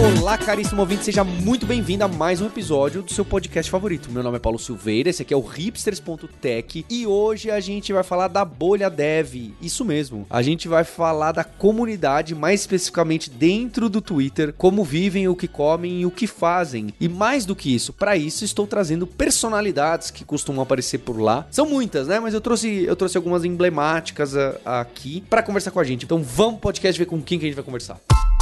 Olá, caríssimo ouvinte, seja muito bem-vindo a mais um episódio do seu podcast favorito. Meu nome é Paulo Silveira, esse aqui é o hipsters.tech e hoje a gente vai falar da bolha dev. Isso mesmo, a gente vai falar da comunidade, mais especificamente dentro do Twitter, como vivem, o que comem e o que fazem. E mais do que isso, para isso estou trazendo personalidades que costumam aparecer por lá. São muitas, né? Mas eu trouxe, eu trouxe algumas emblemáticas a, ah, a aqui para conversar com a gente. Então vamos podcast ver com quem que a gente vai conversar. para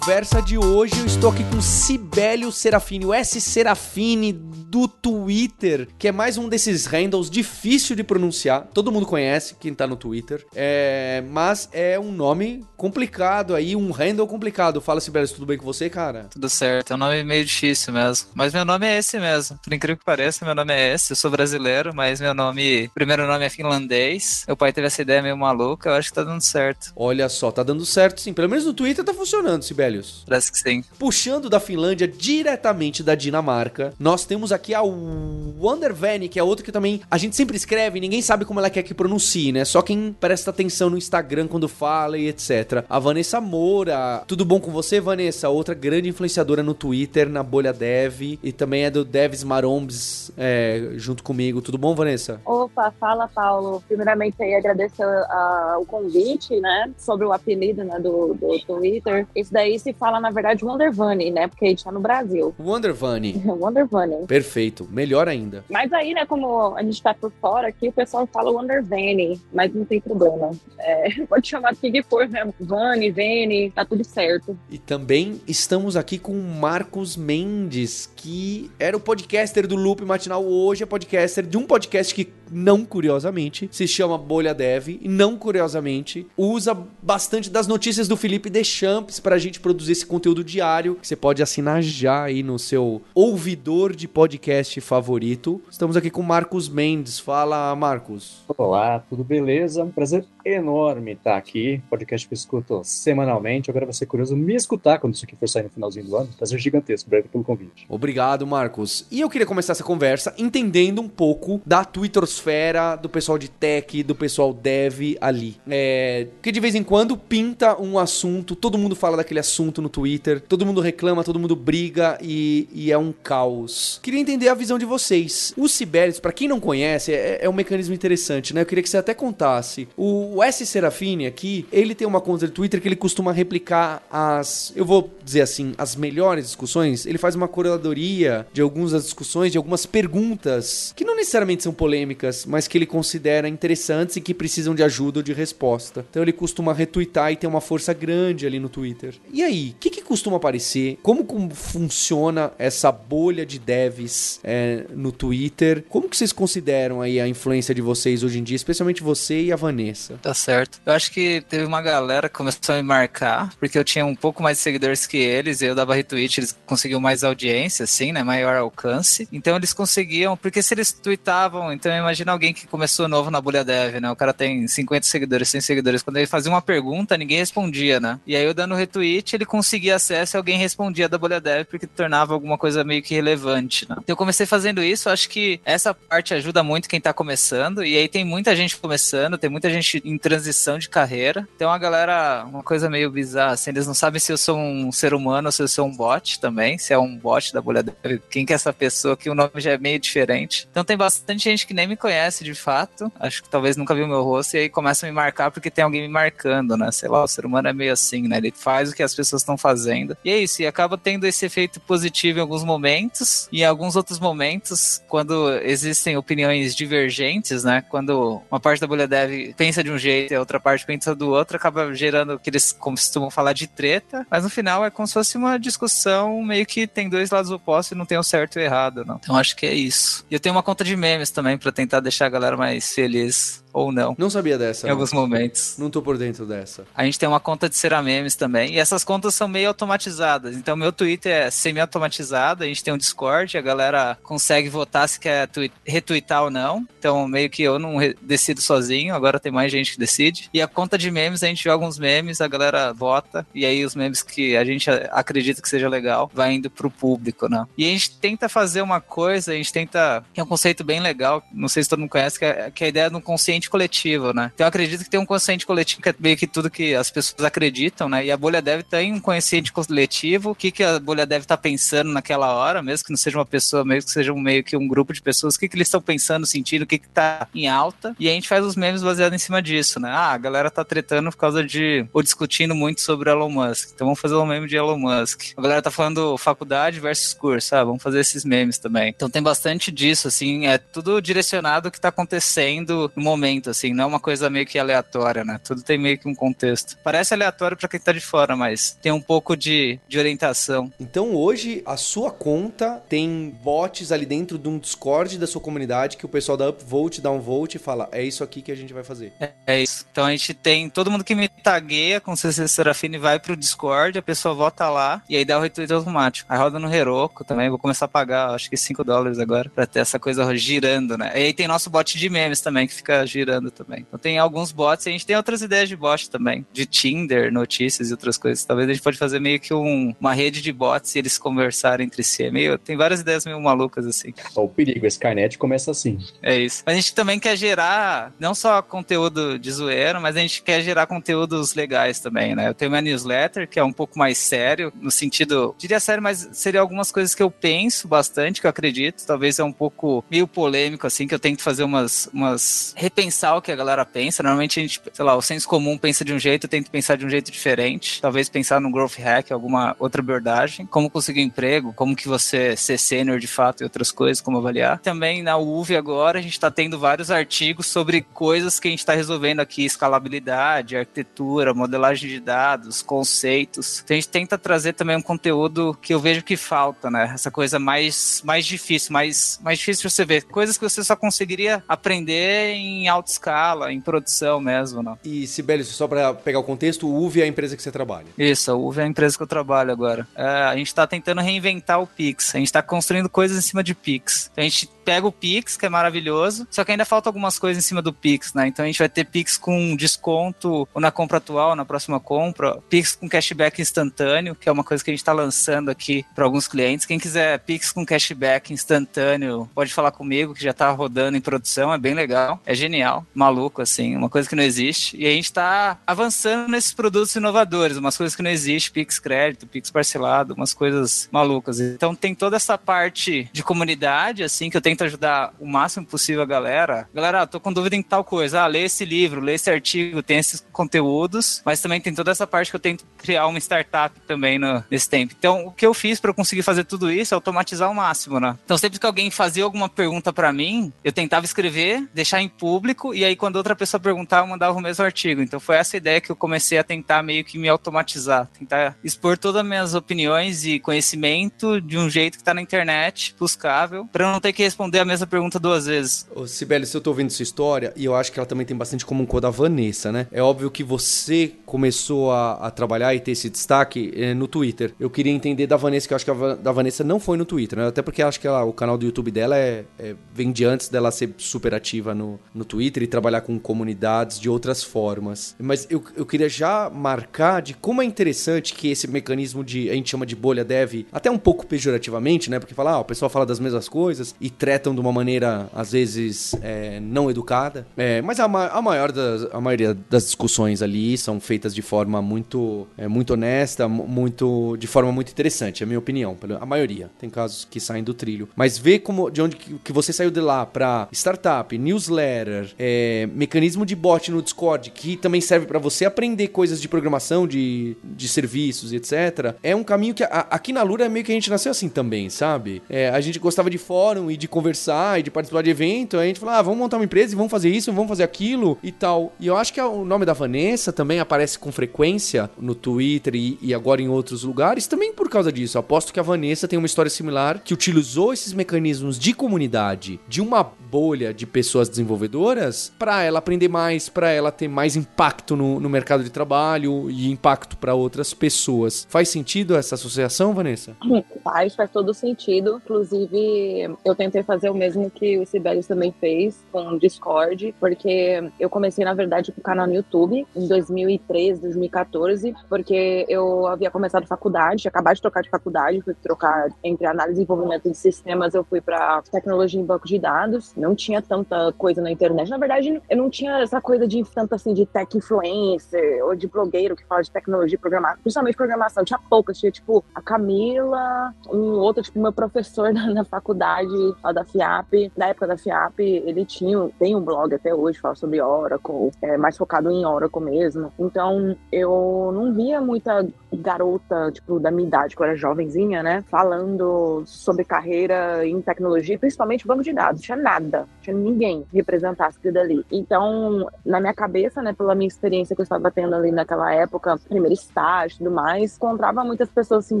conversa de hoje. Eu estou aqui com Sibélio Serafini, o S Serafini do Twitter, que é mais um desses handles difícil de pronunciar. Todo mundo conhece quem tá no Twitter, é, mas é um nome complicado aí, um handle complicado. Fala, Sibélio, tudo bem com você, cara? Tudo certo, é um nome meio difícil mesmo. Mas meu nome é esse mesmo. Por incrível que pareça, meu nome é esse. Eu sou brasileiro, mas meu nome, primeiro nome é finlandês. Meu pai teve essa ideia meio maluca, eu acho que tá dando certo. Olha só, tá dando certo sim. Pelo menos no Twitter tá funcionando, Sibelius? Parece que sim. Puxando da Finlândia diretamente da Dinamarca, nós temos aqui a Wondervani, que é outra que também a gente sempre escreve, ninguém sabe como ela quer que pronuncie, né? Só quem presta atenção no Instagram quando fala e etc. A Vanessa Moura. Tudo bom com você, Vanessa? Outra grande influenciadora no Twitter, na bolha dev, e também é do Devs Marombs é, junto comigo. Tudo bom, Vanessa? Opa, fala, Paulo. Primeiramente aí agradeço uh, o convite, né? Sobre o apelido né, do, do Twitter. Twitter. Isso daí se fala, na verdade, Wondervani, né? Porque a gente tá no Brasil. Wondervani. Wondervani. Perfeito. Melhor ainda. Mas aí, né, como a gente tá por fora aqui, o pessoal fala Wondervani, mas não tem problema. É, pode chamar do que for mesmo. Vani, Vene, tá tudo certo. E também estamos aqui com o Marcos Mendes, que era o podcaster do Loop Matinal, hoje é podcaster de um podcast que, não curiosamente, se chama Bolha Dev, e não curiosamente, usa bastante das notícias do Felipe deixando Champs para a gente produzir esse conteúdo diário que você pode assinar já aí no seu ouvidor de podcast favorito. Estamos aqui com Marcos Mendes. Fala, Marcos. Olá, tudo beleza? Um prazer enorme estar aqui. Podcast que eu escuto semanalmente. Agora vai ser curioso me escutar quando isso aqui for sair no finalzinho do ano. Prazer gigantesco. Obrigado pelo convite. Obrigado, Marcos. E eu queria começar essa conversa entendendo um pouco da Twittersfera, do pessoal de tech, do pessoal dev ali. É, que de vez em quando pinta um assunto, todo mundo fala daquele assunto no Twitter, todo mundo reclama, todo mundo briga e, e é um caos. Queria entender a visão de vocês. O Sibelius, para quem não conhece, é, é, um mecanismo interessante, né? Eu queria que você até contasse. O, S Serafine aqui, ele tem uma conta de Twitter que ele costuma replicar as, eu vou dizer assim, as melhores discussões. Ele faz uma curadoria de algumas das discussões, de algumas perguntas que não necessariamente são polêmicas, mas que ele considera interessantes e que precisam de ajuda ou de resposta. Então ele costuma retweetar e tem uma força grande ali no Twitter. E aí, o que, que, costuma aparecer? Como, como, funciona essa bolha de devs é, no Twitter? Como que vocês consideram aí a influência de vocês hoje em dia, especialmente você e a Vanessa? Tá certo. Eu acho que teve uma galera que começou a me marcar, porque eu tinha um pouco mais de seguidores que eles, eu dava retweet, eles conseguiam mais audiência, assim, né? Maior alcance. Então eles conseguiam, porque se eles tweetavam, então imagina alguém que começou novo na bolha dev, né? O cara tem 50 seguidores, 100 seguidores. Quando ele fazia uma pergunta, ninguém respondia, né? E aí eu dando retweet, ele conseguia acesso e alguém respondia da bolha dev porque tornava alguma coisa meio que relevante, né? Então eu comecei fazendo isso, acho que essa parte ajuda muito quem tá começando, e aí tem muita gente começando, tem muita gente em transição de carreira. Então a galera, uma coisa meio bizarra, assim, eles não sabem se eu sou um ser humano ou se eu sou um bot também, se é um bot da bolha dev, quem que é essa pessoa, que o nome já é meio diferente. Então tem bastante gente que nem me conhece de fato, acho que talvez nunca viu meu rosto, e aí começa a me marcar porque tem alguém me marcando, né? Sei lá, o ser humano é meio assim, né? Ele faz o que as pessoas estão fazendo. E é isso, e acaba tendo esse efeito positivo em alguns momentos, e em alguns outros momentos, quando existem opiniões divergentes, né? Quando uma parte da bolha dev pensa de um jeito e a outra parte pensa do outro, acaba gerando o que eles costumam falar de treta, mas no final é como se fosse uma discussão meio que tem dois lados opostos e não tem o certo e o errado, não. Então acho que é isso. E eu tenho uma conta de memes também para tentar deixar a galera mais feliz. Ou não. Não sabia dessa. Em não. alguns momentos. Não tô por dentro dessa. A gente tem uma conta de Seramemes também, e essas contas são meio automatizadas. Então, meu Twitter é semi-automatizado, a gente tem um Discord, a galera consegue votar se quer retweetar ou não. Então, meio que eu não decido sozinho, agora tem mais gente que decide. E a conta de memes, a gente joga uns memes, a galera vota, e aí os memes que a gente acredita que seja legal, vai indo pro público, né? E a gente tenta fazer uma coisa, a gente tenta. que é um conceito bem legal, não sei se todo mundo conhece, que é, que é a ideia de um consciente coletivo, né? Então eu acredito que tem um consciente coletivo que é meio que tudo que as pessoas acreditam, né? E a bolha deve ter um consciente coletivo, o que, que a bolha deve estar tá pensando naquela hora, mesmo que não seja uma pessoa, mesmo que seja um, meio que um grupo de pessoas, o que, que eles estão pensando, sentindo, o que, que tá em alta. E a gente faz os memes baseados em cima disso, né? Ah, a galera tá tretando por causa de. ou discutindo muito sobre Elon Musk. Então vamos fazer um meme de Elon Musk. A galera tá falando faculdade versus curso, ah, vamos fazer esses memes também. Então tem bastante disso, assim, é tudo direcionado ao que tá acontecendo no momento, assim, não é uma coisa meio que aleatória, né? Tudo tem meio que um contexto. Parece aleatório para quem tá de fora, mas tem um pouco de, de orientação. Então hoje a sua conta tem bots ali dentro de um Discord da sua comunidade que o pessoal da Upvote dá um vote e fala: é isso aqui que a gente vai fazer. É, é isso. Então a gente tem todo mundo que me tagueia com CC Serafine vai pro Discord, a pessoa vota lá e aí dá o retweet automático. Aí roda no Heroku também, vou começar a pagar, acho que 5 dólares agora, pra ter essa coisa girando, né? E aí tem nosso bot de memes também, que fica girando também. Então tem alguns bots, e a gente tem outras ideias de bot também, de Tinder, notícias e outras coisas. Talvez a gente pode fazer meio que um, uma rede de bots e eles conversarem entre si. É meio, tem várias ideias meio malucas assim. O perigo, esse Skynet começa assim. É isso. Mas a gente também quer gerar não só conteúdo de zoeira, mas a gente quer gerar conteúdos legais também, né? Eu tenho minha newsletter, que é um pouco mais sério, no sentido, diria sério, mas seria algumas coisas que eu penso bastante, que eu acredito. Talvez é um pouco meio polêmico, assim, que eu tento fazer umas, umas. Repensar o que a galera pensa. Normalmente a gente, sei lá, o senso comum pensa de um jeito, eu tento pensar de um jeito diferente. Talvez pensar no growth hack, alguma outra abordagem. Como conseguir um emprego, como que você ser sênior de fato e outras coisas, como avaliar. Também na UV agora a gente está tendo vários artigos sobre coisas que a gente está resolvendo aqui, escalabilidade, arquitetura, modelagem de dados, conceitos. Então a gente tenta trazer também um conteúdo que eu vejo que falta, né? Essa coisa mais, mais difícil, mais, mais difícil você ver. Coisas que você só conseguiria aprender em alta escala, em produção mesmo, né? E, Sibeli, só para pegar o contexto, o UV é a empresa que você trabalha. Isso, a UV é a empresa que eu trabalho agora. É, a gente está tentando reinventar o Pix. A gente está construindo coisas em cima de Pix. A gente pega o Pix, que é maravilhoso, só que ainda falta algumas coisas em cima do Pix, né? Então a gente vai ter Pix com desconto ou na compra atual, na próxima compra, Pix com cashback instantâneo, que é uma coisa que a gente está lançando aqui para alguns clientes. Quem quiser Pix com cashback instantâneo, pode falar comigo, que já está rodando em produção, é bem legal, é genial, maluco, assim, uma coisa que não existe. E a gente está avançando nesses produtos inovadores, umas coisas que não existem, Pix crédito, Pix parcelado, umas coisas malucas. Então tem toda essa parte de comunidade, assim, que eu tento ajudar o máximo possível a galera. Galera, tô com dúvida em tal coisa, ah, lê esse livro, lê esse artigo, tem esses conteúdos, mas também tem toda essa parte que eu tento criar uma startup também no, nesse tempo. Então, o que eu fiz para conseguir fazer tudo isso é automatizar ao máximo, né? Então, sempre que alguém fazia alguma pergunta para mim, eu tentava escrever, deixar em público, e aí quando outra pessoa perguntava, eu mandava o mesmo artigo. Então, foi essa ideia que eu comecei a tentar meio que me automatizar, tentar expor todas as minhas opiniões e conhecimento de um jeito que tá na internet, buscável, para não ter que responder a mesma pergunta duas vezes. Ô, Sibeli, se eu tô ouvindo sua história, e eu acho que ela também tem bastante comum com a da Vanessa, né? É óbvio que você começou a, a trabalhar e ter esse destaque é, no Twitter. Eu queria entender da Vanessa, que eu acho que a da Vanessa não foi no Twitter, né? Até porque acho que ela, o canal do YouTube dela é, é, vem de antes dela ser super ativa no, no Twitter e trabalhar com comunidades de outras formas. Mas eu, eu queria já marcar de como é interessante que esse mecanismo de, a gente chama de bolha dev, até um pouco pejorativamente, né? Porque fala, ah, o pessoal fala das mesmas coisas e tretam de uma maneira, às vezes, é, não educada. É, mas a, a, maior das, a maioria das discussões ali são feitas de forma muito, é, muito honesta, muito de forma muito interessante, é a minha opinião. A maioria. Tem casos que saem do trilho. Mas ver como, de onde que, você saiu de lá para startup, newsletter, é, mecanismo de bot no Discord, que também serve para você aprender coisas de programação, de, de serviços etc. É um caminho que a, aqui na Lura é meio que a gente nasceu assim também, sabe? É, a gente gostava de fórum e de conversar e de participar de evento. Aí a gente falou, ah, vamos montar uma empresa e vamos fazer isso, vamos fazer aquilo e tal. E eu acho que o nome da Vanessa também aparece com frequência no Twitter e, e agora em outros lugares, também por causa disso. Aposto que a Vanessa tem uma história similar que utilizou esses mecanismos de comunidade, de uma bolha de pessoas desenvolvedoras para ela aprender mais, para ela ter mais impacto no, no mercado de trabalho e impacto para outras pessoas. Faz sentido essa associação, Vanessa? Faz, faz todo sentido. Inclusive, eu tentei fazer o mesmo que o Sibelius também fez com o Discord, porque eu comecei, na verdade, com o canal no YouTube em 2013, 2014, porque eu havia começado faculdade, acabado de trocar de faculdade, fui trocar entre análise e desenvolvimento de sistemas, eu fui para tecnologia em banco de dados. Não tinha tanta coisa na internet. Na verdade, eu não tinha essa coisa de tanto assim de tech influencer ou de blogueiro que fala de tecnologia, programar, principalmente programação. Tinha poucas, tinha tipo a Camila, um outro, tipo, meu professor na, na faculdade, lá da FIAP, na época da FIAP, ele tinha, tem um blog até hoje, fala sobre Oracle, é, mais focado em Oracle mesmo. Então, eu não via muita garota, tipo, da minha idade, que eu era jovenzinha, né, falando sobre carreira em tecnologia, principalmente banco de dados. Tinha nada, tinha ninguém que representasse aquilo dali. Então, na minha cabeça, né, pela minha experiência que eu estava tendo ali naquela época, primeiro estágio e tudo mais, encontrava muitas pessoas, assim,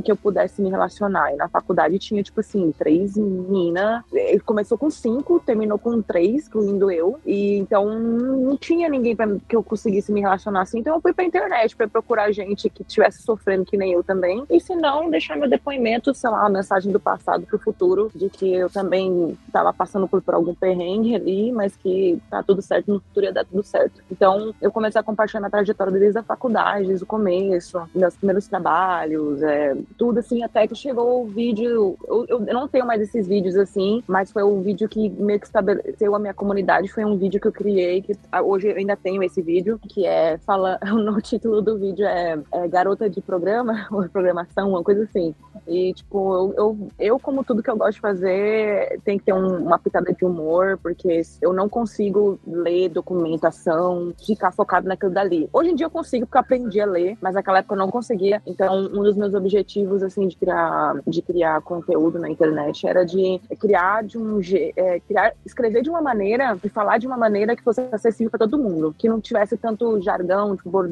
que eu pudesse me relacionar. E na faculdade tinha, tipo assim, três meninas. Ele começou com cinco, terminou com três, incluindo eu. E então, não tinha ninguém pra, que eu conseguisse me relacionar assim. Então, eu fui pra internet para procurar gente que tivesse sofrendo que nem eu também. E se não, deixar meu depoimento, sei lá, uma mensagem do passado pro futuro, de que eu também estava passando por, por algum perrengue ali, mas que tá tudo certo, no futuro ia dar tudo certo. Então, eu comecei a compartilhar minha trajetória desde a faculdade, desde o começo, meus primeiros trabalhos, é, tudo assim, até que chegou o vídeo. Eu, eu, não tenho mais esses vídeos assim, mas foi o vídeo que meio que estabeleceu a minha comunidade. Foi um vídeo que eu criei, que hoje eu ainda tenho esse vídeo, que é fala. No título do vídeo é, é Garota de Programa, ou Programação, uma coisa assim. E, tipo, eu, eu, eu, como tudo que eu gosto de fazer, tem que ter um, uma pitada de humor, porque eu não consigo ler documentação, ficar focado naquilo dali. Hoje em dia eu consigo, porque eu aprendi a ler, mas naquela época eu não conseguia. Então, um dos meus objetivos, assim, de criar, de criar conteúdo na internet era de criar de um é, criar, escrever de uma maneira e falar de uma maneira que fosse acessível para todo mundo, que não tivesse tanto jargão, tipo bordão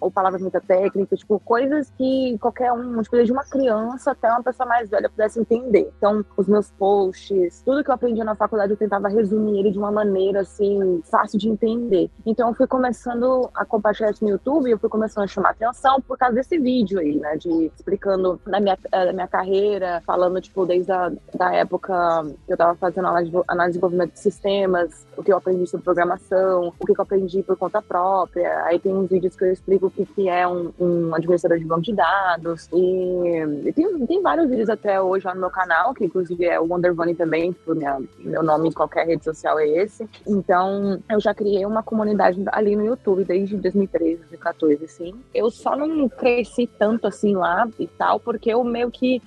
ou palavras muito técnicas, tipo coisas que qualquer um, tipo, desde uma criança até uma pessoa mais velha pudesse entender. Então, os meus posts, tudo que eu aprendi na faculdade eu tentava resumir ele de uma maneira assim fácil de entender. Então, eu fui começando a compartilhar isso no YouTube, eu fui começando a chamar atenção por causa desse vídeo aí, né, de explicando da minha, da minha carreira, falando tipo desde a da época que eu tava fazendo análise de desenvolvimento de sistemas, o que eu aprendi sobre programação, o que eu aprendi por conta própria. Aí tem uns vídeos que eu explico o que, que é um, um administrador de banco de dados. E, tem, tem vários vídeos até hoje lá no meu canal, que inclusive é o Wonder Bunny também, que minha, meu nome em qualquer rede social é esse. Então, eu já criei uma comunidade ali no YouTube desde 2013, 2014, assim. Eu só não cresci tanto assim lá e tal, porque eu meio que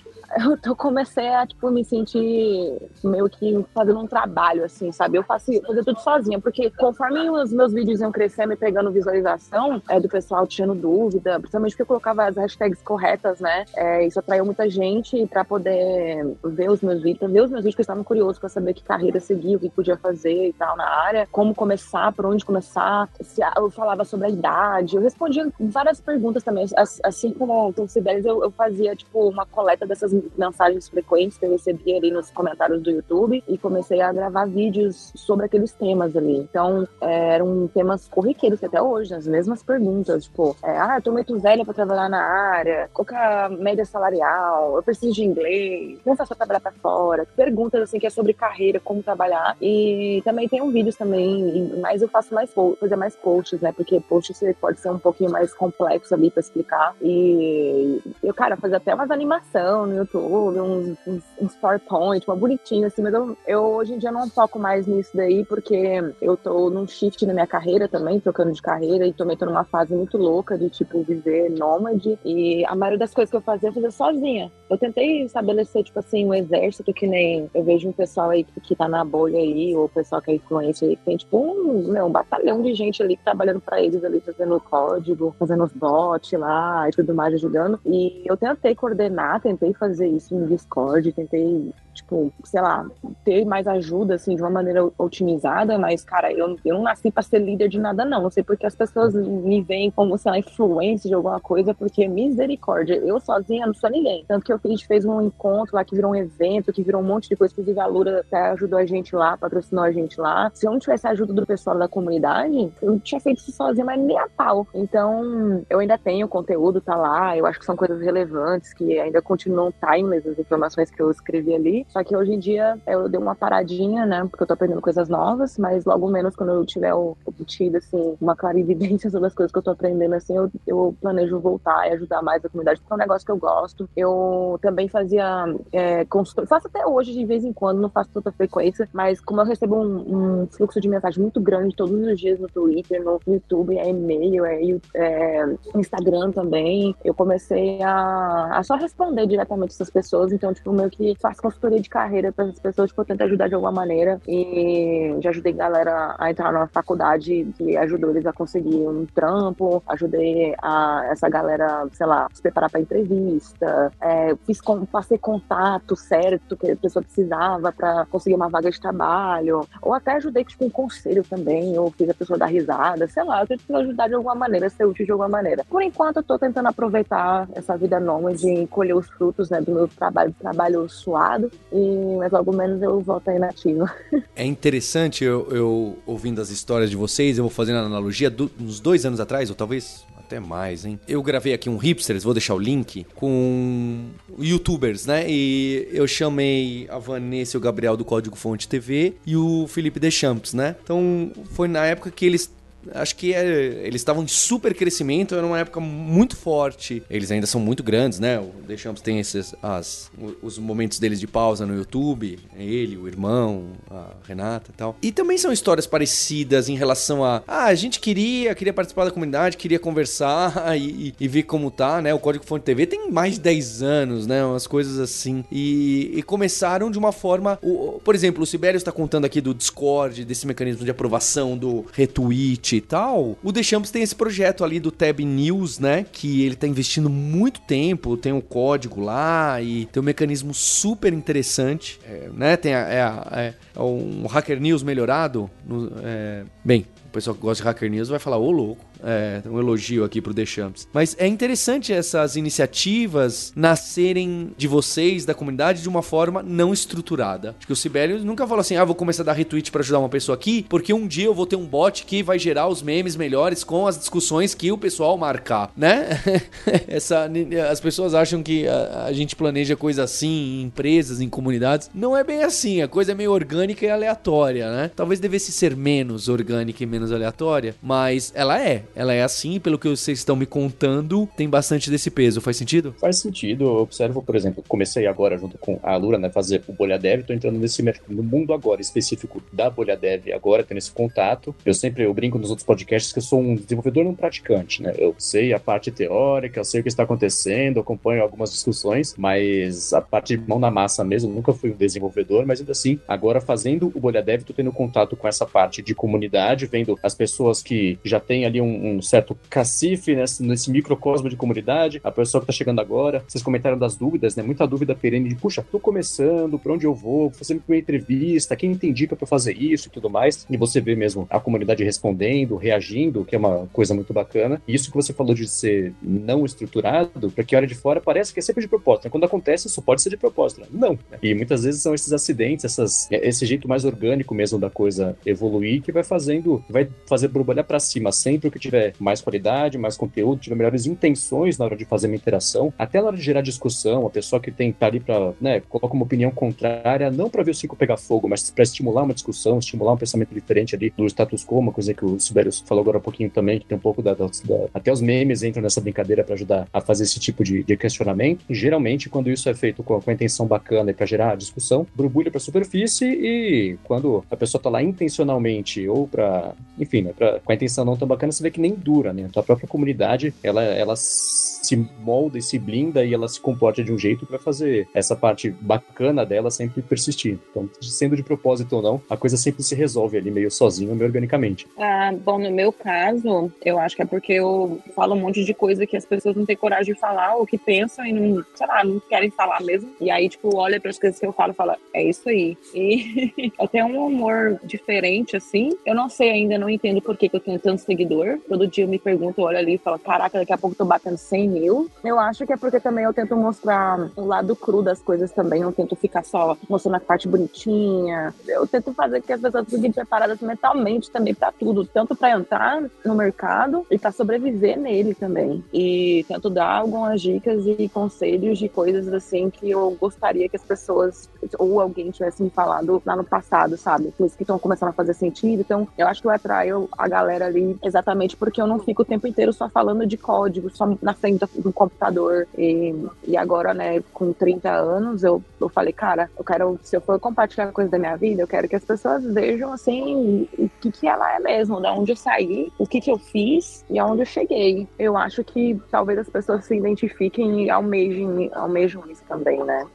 eu comecei a, tipo, me sentir meio que fazendo um trabalho, assim, sabe? Eu fazer tudo sozinha, porque conforme os meus vídeos iam crescendo e pegando visualização, é, do pessoal tirando dúvida, principalmente porque eu colocava as hashtags corretas, né? É, isso atraiu muita gente para poder ver os meus vídeos, ver os meus vídeos que estavam curiosos para saber que carreira seguir, o que podia fazer e tal na área, como começar, por onde começar, se eu falava sobre a idade, eu respondia várias perguntas também, assim como o Sibelius, eu, eu fazia, tipo, uma coleta dessas mensagens frequentes que eu recebia ali nos comentários do YouTube e comecei a gravar vídeos sobre aqueles temas ali. Então, é, eram temas corriqueiros até hoje, as mesmas perguntas, tipo, é, ah, eu tô muito velha para trabalhar na área, qual que é a média salarial, eu preciso de inglês, como faço pra trabalhar pra fora? Perguntas, assim, que é sobre carreira, como trabalhar. E também tem um vídeos também, mas eu faço mais, fazer mais posts, né, porque posts pode ser um pouquinho mais complexo ali para explicar. E eu, cara, fazer até umas animação no YouTube, uns, uns, uns PowerPoint, uma bonitinha, assim, mas eu, eu hoje em dia não foco mais nisso daí, porque eu tô num shift na minha carreira também, trocando de carreira, e também tô numa fase muito louca de, tipo, viver nômade, e a maioria das coisas que eu fazia, eu fazia sozinha. Eu tentei estabelecer, tipo assim, um exército que nem eu vejo um pessoal aí que, tá na bolha aí, ou o pessoal que é influente aí, que tem, tipo, um, meu, um batalhão de gente ali trabalhando pra eles ali, fazendo código, fazendo os bots lá e tudo mais, ajudando. E eu tentei coordenar, tentei fazer fazer isso no Discord, tentei tipo, sei lá, ter mais ajuda, assim, de uma maneira otimizada, mas, cara, eu, eu não nasci pra ser líder de nada, não. Não sei porque as pessoas me veem como, sei lá, influência de alguma coisa, porque misericórdia, eu sozinha não sou ninguém. Tanto que a gente fez um encontro lá que virou um evento, que virou um monte de coisa, inclusive a Lura até ajudou a gente lá, patrocinou a gente lá. Se eu não tivesse a ajuda do pessoal da comunidade, eu não tinha feito isso sozinha, mas nem a pau. Então, eu ainda tenho conteúdo, tá lá, eu acho que são coisas relevantes, que ainda continuam timeless as informações que eu escrevi ali. Só que hoje em dia eu dei uma paradinha, né? Porque eu tô aprendendo coisas novas, mas logo menos quando eu tiver obtido, assim, uma clarividência sobre as coisas que eu tô aprendendo, assim, eu, eu planejo voltar e ajudar mais a comunidade, porque é um negócio que eu gosto. Eu também fazia é, faço até hoje de vez em quando, não faço tanta frequência, mas como eu recebo um, um fluxo de mensagem muito grande todos os dias no Twitter, no YouTube, é e-mail, é, é Instagram também, eu comecei a, a só responder diretamente essas pessoas, então, tipo, meio que faço consultoria de carreira para as pessoas, tipo, tentar ajudar de alguma maneira. E já ajudei galera a entrar na faculdade e ajudou eles a conseguir um trampo, ajudei a essa galera, sei lá, se preparar para entrevista, é, fiz com, passei contato certo que a pessoa precisava para conseguir uma vaga de trabalho, ou até ajudei tipo um conselho também, ou fiz a pessoa dar risada, sei lá, eu tento ajudar de alguma maneira, ser útil de alguma maneira. Por enquanto eu tô tentando aproveitar essa vida nômade e colher os frutos, né, do meu trabalho, trabalho suado e, mas logo menos eu volto aí nativa. É interessante eu, eu, ouvindo as histórias de vocês, eu vou fazendo a analogia, do, uns dois anos atrás, ou talvez até mais, hein? Eu gravei aqui um Hipsters, vou deixar o link, com youtubers, né? E eu chamei a Vanessa e o Gabriel do Código Fonte TV e o Felipe Deschamps, né? Então foi na época que eles acho que é, eles estavam em super crescimento, era uma época muito forte. Eles ainda são muito grandes, né? O Deschamps tem esses, as, os momentos deles de pausa no YouTube, ele, o irmão, a Renata e tal. E também são histórias parecidas em relação a, ah, a gente queria, queria participar da comunidade, queria conversar e, e, ver como tá, né? O Código Fonte TV tem mais de 10 anos, né? Umas coisas assim. E, e começaram de uma forma, o, por exemplo, o Sibério está contando aqui do Discord, desse mecanismo de aprovação, do retweet, e tal, o Deschamps tem esse projeto ali do Tab News, né? Que ele tá investindo muito tempo, tem o código lá e tem um mecanismo super interessante, é, né? Tem a, é, a, é, um Hacker News melhorado. No, é, bem, o pessoal que gosta de Hacker News vai falar, ô louco. É, um elogio aqui pro Deschamps. Mas é interessante essas iniciativas nascerem de vocês, da comunidade, de uma forma não estruturada. Acho que o Sibelius nunca falou assim, ah, vou começar a dar retweet para ajudar uma pessoa aqui, porque um dia eu vou ter um bot que vai gerar os memes melhores com as discussões que o pessoal marcar, né? Essa, as pessoas acham que a, a gente planeja coisa assim em empresas, em comunidades. Não é bem assim, a coisa é meio orgânica e aleatória, né? Talvez devesse ser menos orgânica e menos aleatória, mas ela é ela é assim, pelo que vocês estão me contando, tem bastante desse peso. Faz sentido? Faz sentido. Eu observo, por exemplo, comecei agora junto com a Lura, né, fazer o Bolha Dev, tô entrando nesse no mundo agora específico da Bolha Dev, agora tendo esse contato. Eu sempre eu brinco nos outros podcasts que eu sou um desenvolvedor não praticante, né? Eu sei a parte teórica, eu sei o que está acontecendo, acompanho algumas discussões, mas a parte de mão na massa mesmo, nunca fui um desenvolvedor, mas ainda assim, agora fazendo o Bolha Dev, tô tendo contato com essa parte de comunidade, vendo as pessoas que já têm ali um, um certo cacife nesse, nesse microcosmo de comunidade, a pessoa que tá chegando agora. Vocês comentaram das dúvidas, né? Muita dúvida perene de, puxa, tô começando, pra onde eu vou, fazendo uma entrevista, quem indica pra fazer isso e tudo mais. E você vê mesmo a comunidade respondendo, reagindo, que é uma coisa muito bacana. E isso que você falou de ser não estruturado, pra quem olha de fora, parece que é sempre de propósito. Né? Quando acontece, isso pode ser de propósito. Né? Não. Né? E muitas vezes são esses acidentes, essas, esse jeito mais orgânico mesmo da coisa evoluir que vai fazendo, vai fazer borbulhar para cima sempre o que tiver tiver mais qualidade, mais conteúdo, tiver melhores intenções na hora de fazer uma interação, até na hora de gerar discussão, a pessoa que tem tá ali para, né, coloca uma opinião contrária, não para ver o cinco pegar fogo, mas para estimular uma discussão, estimular um pensamento diferente ali do status quo, uma coisa que o Sibelius falou agora há pouquinho também, que tem um pouco da, da, da até os memes entram nessa brincadeira para ajudar a fazer esse tipo de, de, questionamento. E, geralmente, quando isso é feito com, com a intenção bacana e para gerar discussão, borbulha para superfície e quando a pessoa tá lá intencionalmente ou para, enfim, né, pra, com a intenção não tão bacana, você vê que que nem dura, né? A tua própria comunidade, ela, ela se molda e se blinda e ela se comporta de um jeito vai fazer essa parte bacana dela sempre persistir. Então, sendo de propósito ou não, a coisa sempre se resolve ali meio sozinho, meio organicamente. Ah, bom, no meu caso, eu acho que é porque eu falo um monte de coisa que as pessoas não têm coragem de falar ou que pensam e não, sei lá, não querem falar mesmo. E aí, tipo, olha para as coisas que eu falo e fala, é isso aí. E eu tenho um humor diferente, assim. Eu não sei ainda, não entendo por que, que eu tenho tanto seguidor. Todo dia eu me pergunto, olho ali e falo, caraca, daqui a pouco eu tô batendo 100 mil. Eu acho que é porque também eu tento mostrar o lado cru das coisas também. Eu tento ficar só mostrando a parte bonitinha. Eu tento fazer que as pessoas fiquem preparadas mentalmente também para tudo, tanto para entrar no mercado e para sobreviver nele também. E tento dar algumas dicas e conselhos de coisas assim que eu gostaria que as pessoas ou alguém tivesse me falado lá no passado, sabe? Coisas que estão começando a fazer sentido. Então, eu acho que eu atraio a galera ali exatamente porque eu não fico o tempo inteiro só falando de código, só na frente do computador. E, e agora, né, com 30 anos, eu, eu falei, cara, eu quero, se eu for compartilhar coisas da minha vida, eu quero que as pessoas vejam, assim, o que, que ela é mesmo, da onde eu saí, o que, que eu fiz e aonde eu cheguei. Eu acho que talvez as pessoas se identifiquem e almejem, almejam isso também, né?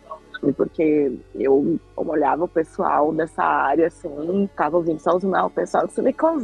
Porque eu, olhava o pessoal dessa área, assim, ficava ouvindo só os o pessoal do Silicon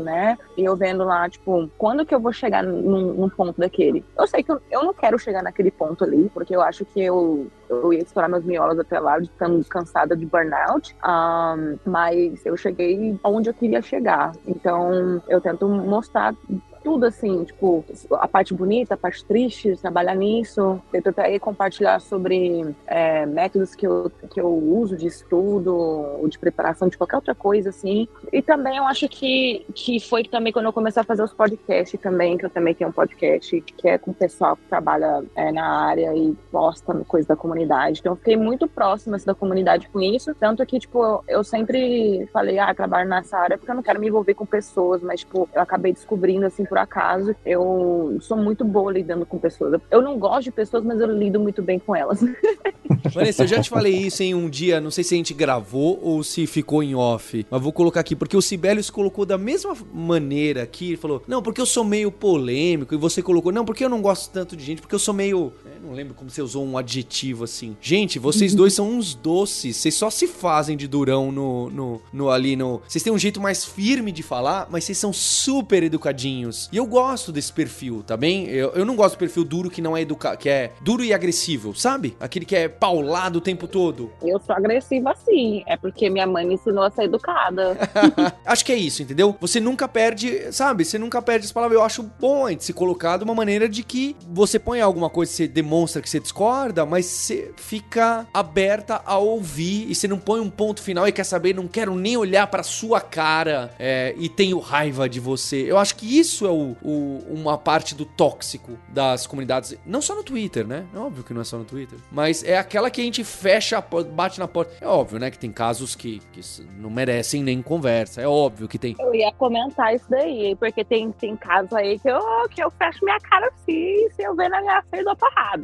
né? E eu vendo lá, tipo, quando que eu vou chegar num, num ponto daquele? Eu sei que eu, eu, não quero chegar naquele ponto ali, porque eu acho que eu, eu ia estourar meus miolos até lá, de estando cansada de burnout, um, mas eu cheguei onde eu queria chegar. Então, eu tento mostrar tudo assim, tipo, a parte bonita, a parte triste, trabalhar nisso. Tento até compartilhar sobre é, métodos que eu, que eu uso de estudo ou de preparação de qualquer outra coisa, assim. E também eu acho que, que foi também quando eu comecei a fazer os podcasts também, que eu também tenho um podcast que é com o pessoal que trabalha é, na área e posta coisa da comunidade. Então eu fiquei muito próxima assim, da comunidade com isso. Tanto que, tipo, eu, eu sempre falei, ah, trabalho nessa área porque eu não quero me envolver com pessoas, mas, tipo, eu acabei descobrindo, assim, por acaso, eu sou muito boa lidando com pessoas. Eu não gosto de pessoas, mas eu lido muito bem com elas. Vanessa, eu já te falei isso em um dia, não sei se a gente gravou ou se ficou em off, mas vou colocar aqui, porque o Sibelius colocou da mesma maneira aqui, ele falou, não, porque eu sou meio polêmico, e você colocou, não, porque eu não gosto tanto de gente, porque eu sou meio, não lembro como você usou um adjetivo assim. Gente, vocês dois são uns doces, vocês só se fazem de durão no, no, no ali no... Vocês têm um jeito mais firme de falar, mas vocês são super educadinhos. E eu gosto desse perfil, tá bem? Eu, eu não gosto do perfil duro que não é educado, que é duro e agressivo, sabe? Aquele que é paulado o tempo todo. Eu sou agressiva assim, é porque minha mãe me ensinou a ser educada. acho que é isso, entendeu? Você nunca perde, sabe? Você nunca perde as palavras. Eu acho bom gente se colocar de uma maneira de que você põe alguma coisa, você demonstra que você discorda, mas você fica aberta a ouvir e você não põe um ponto final e quer saber, não quero nem olhar pra sua cara é, e tenho raiva de você. Eu acho que isso é o, o, uma parte do tóxico das comunidades, não só no Twitter, né? É óbvio que não é só no Twitter, mas é aquela que a gente fecha, bate na porta. É óbvio, né? Que tem casos que, que não merecem nem conversa. É óbvio que tem. Eu ia comentar isso daí, porque tem, tem casos aí que eu, que eu fecho minha cara assim, se eu ver na minha frente da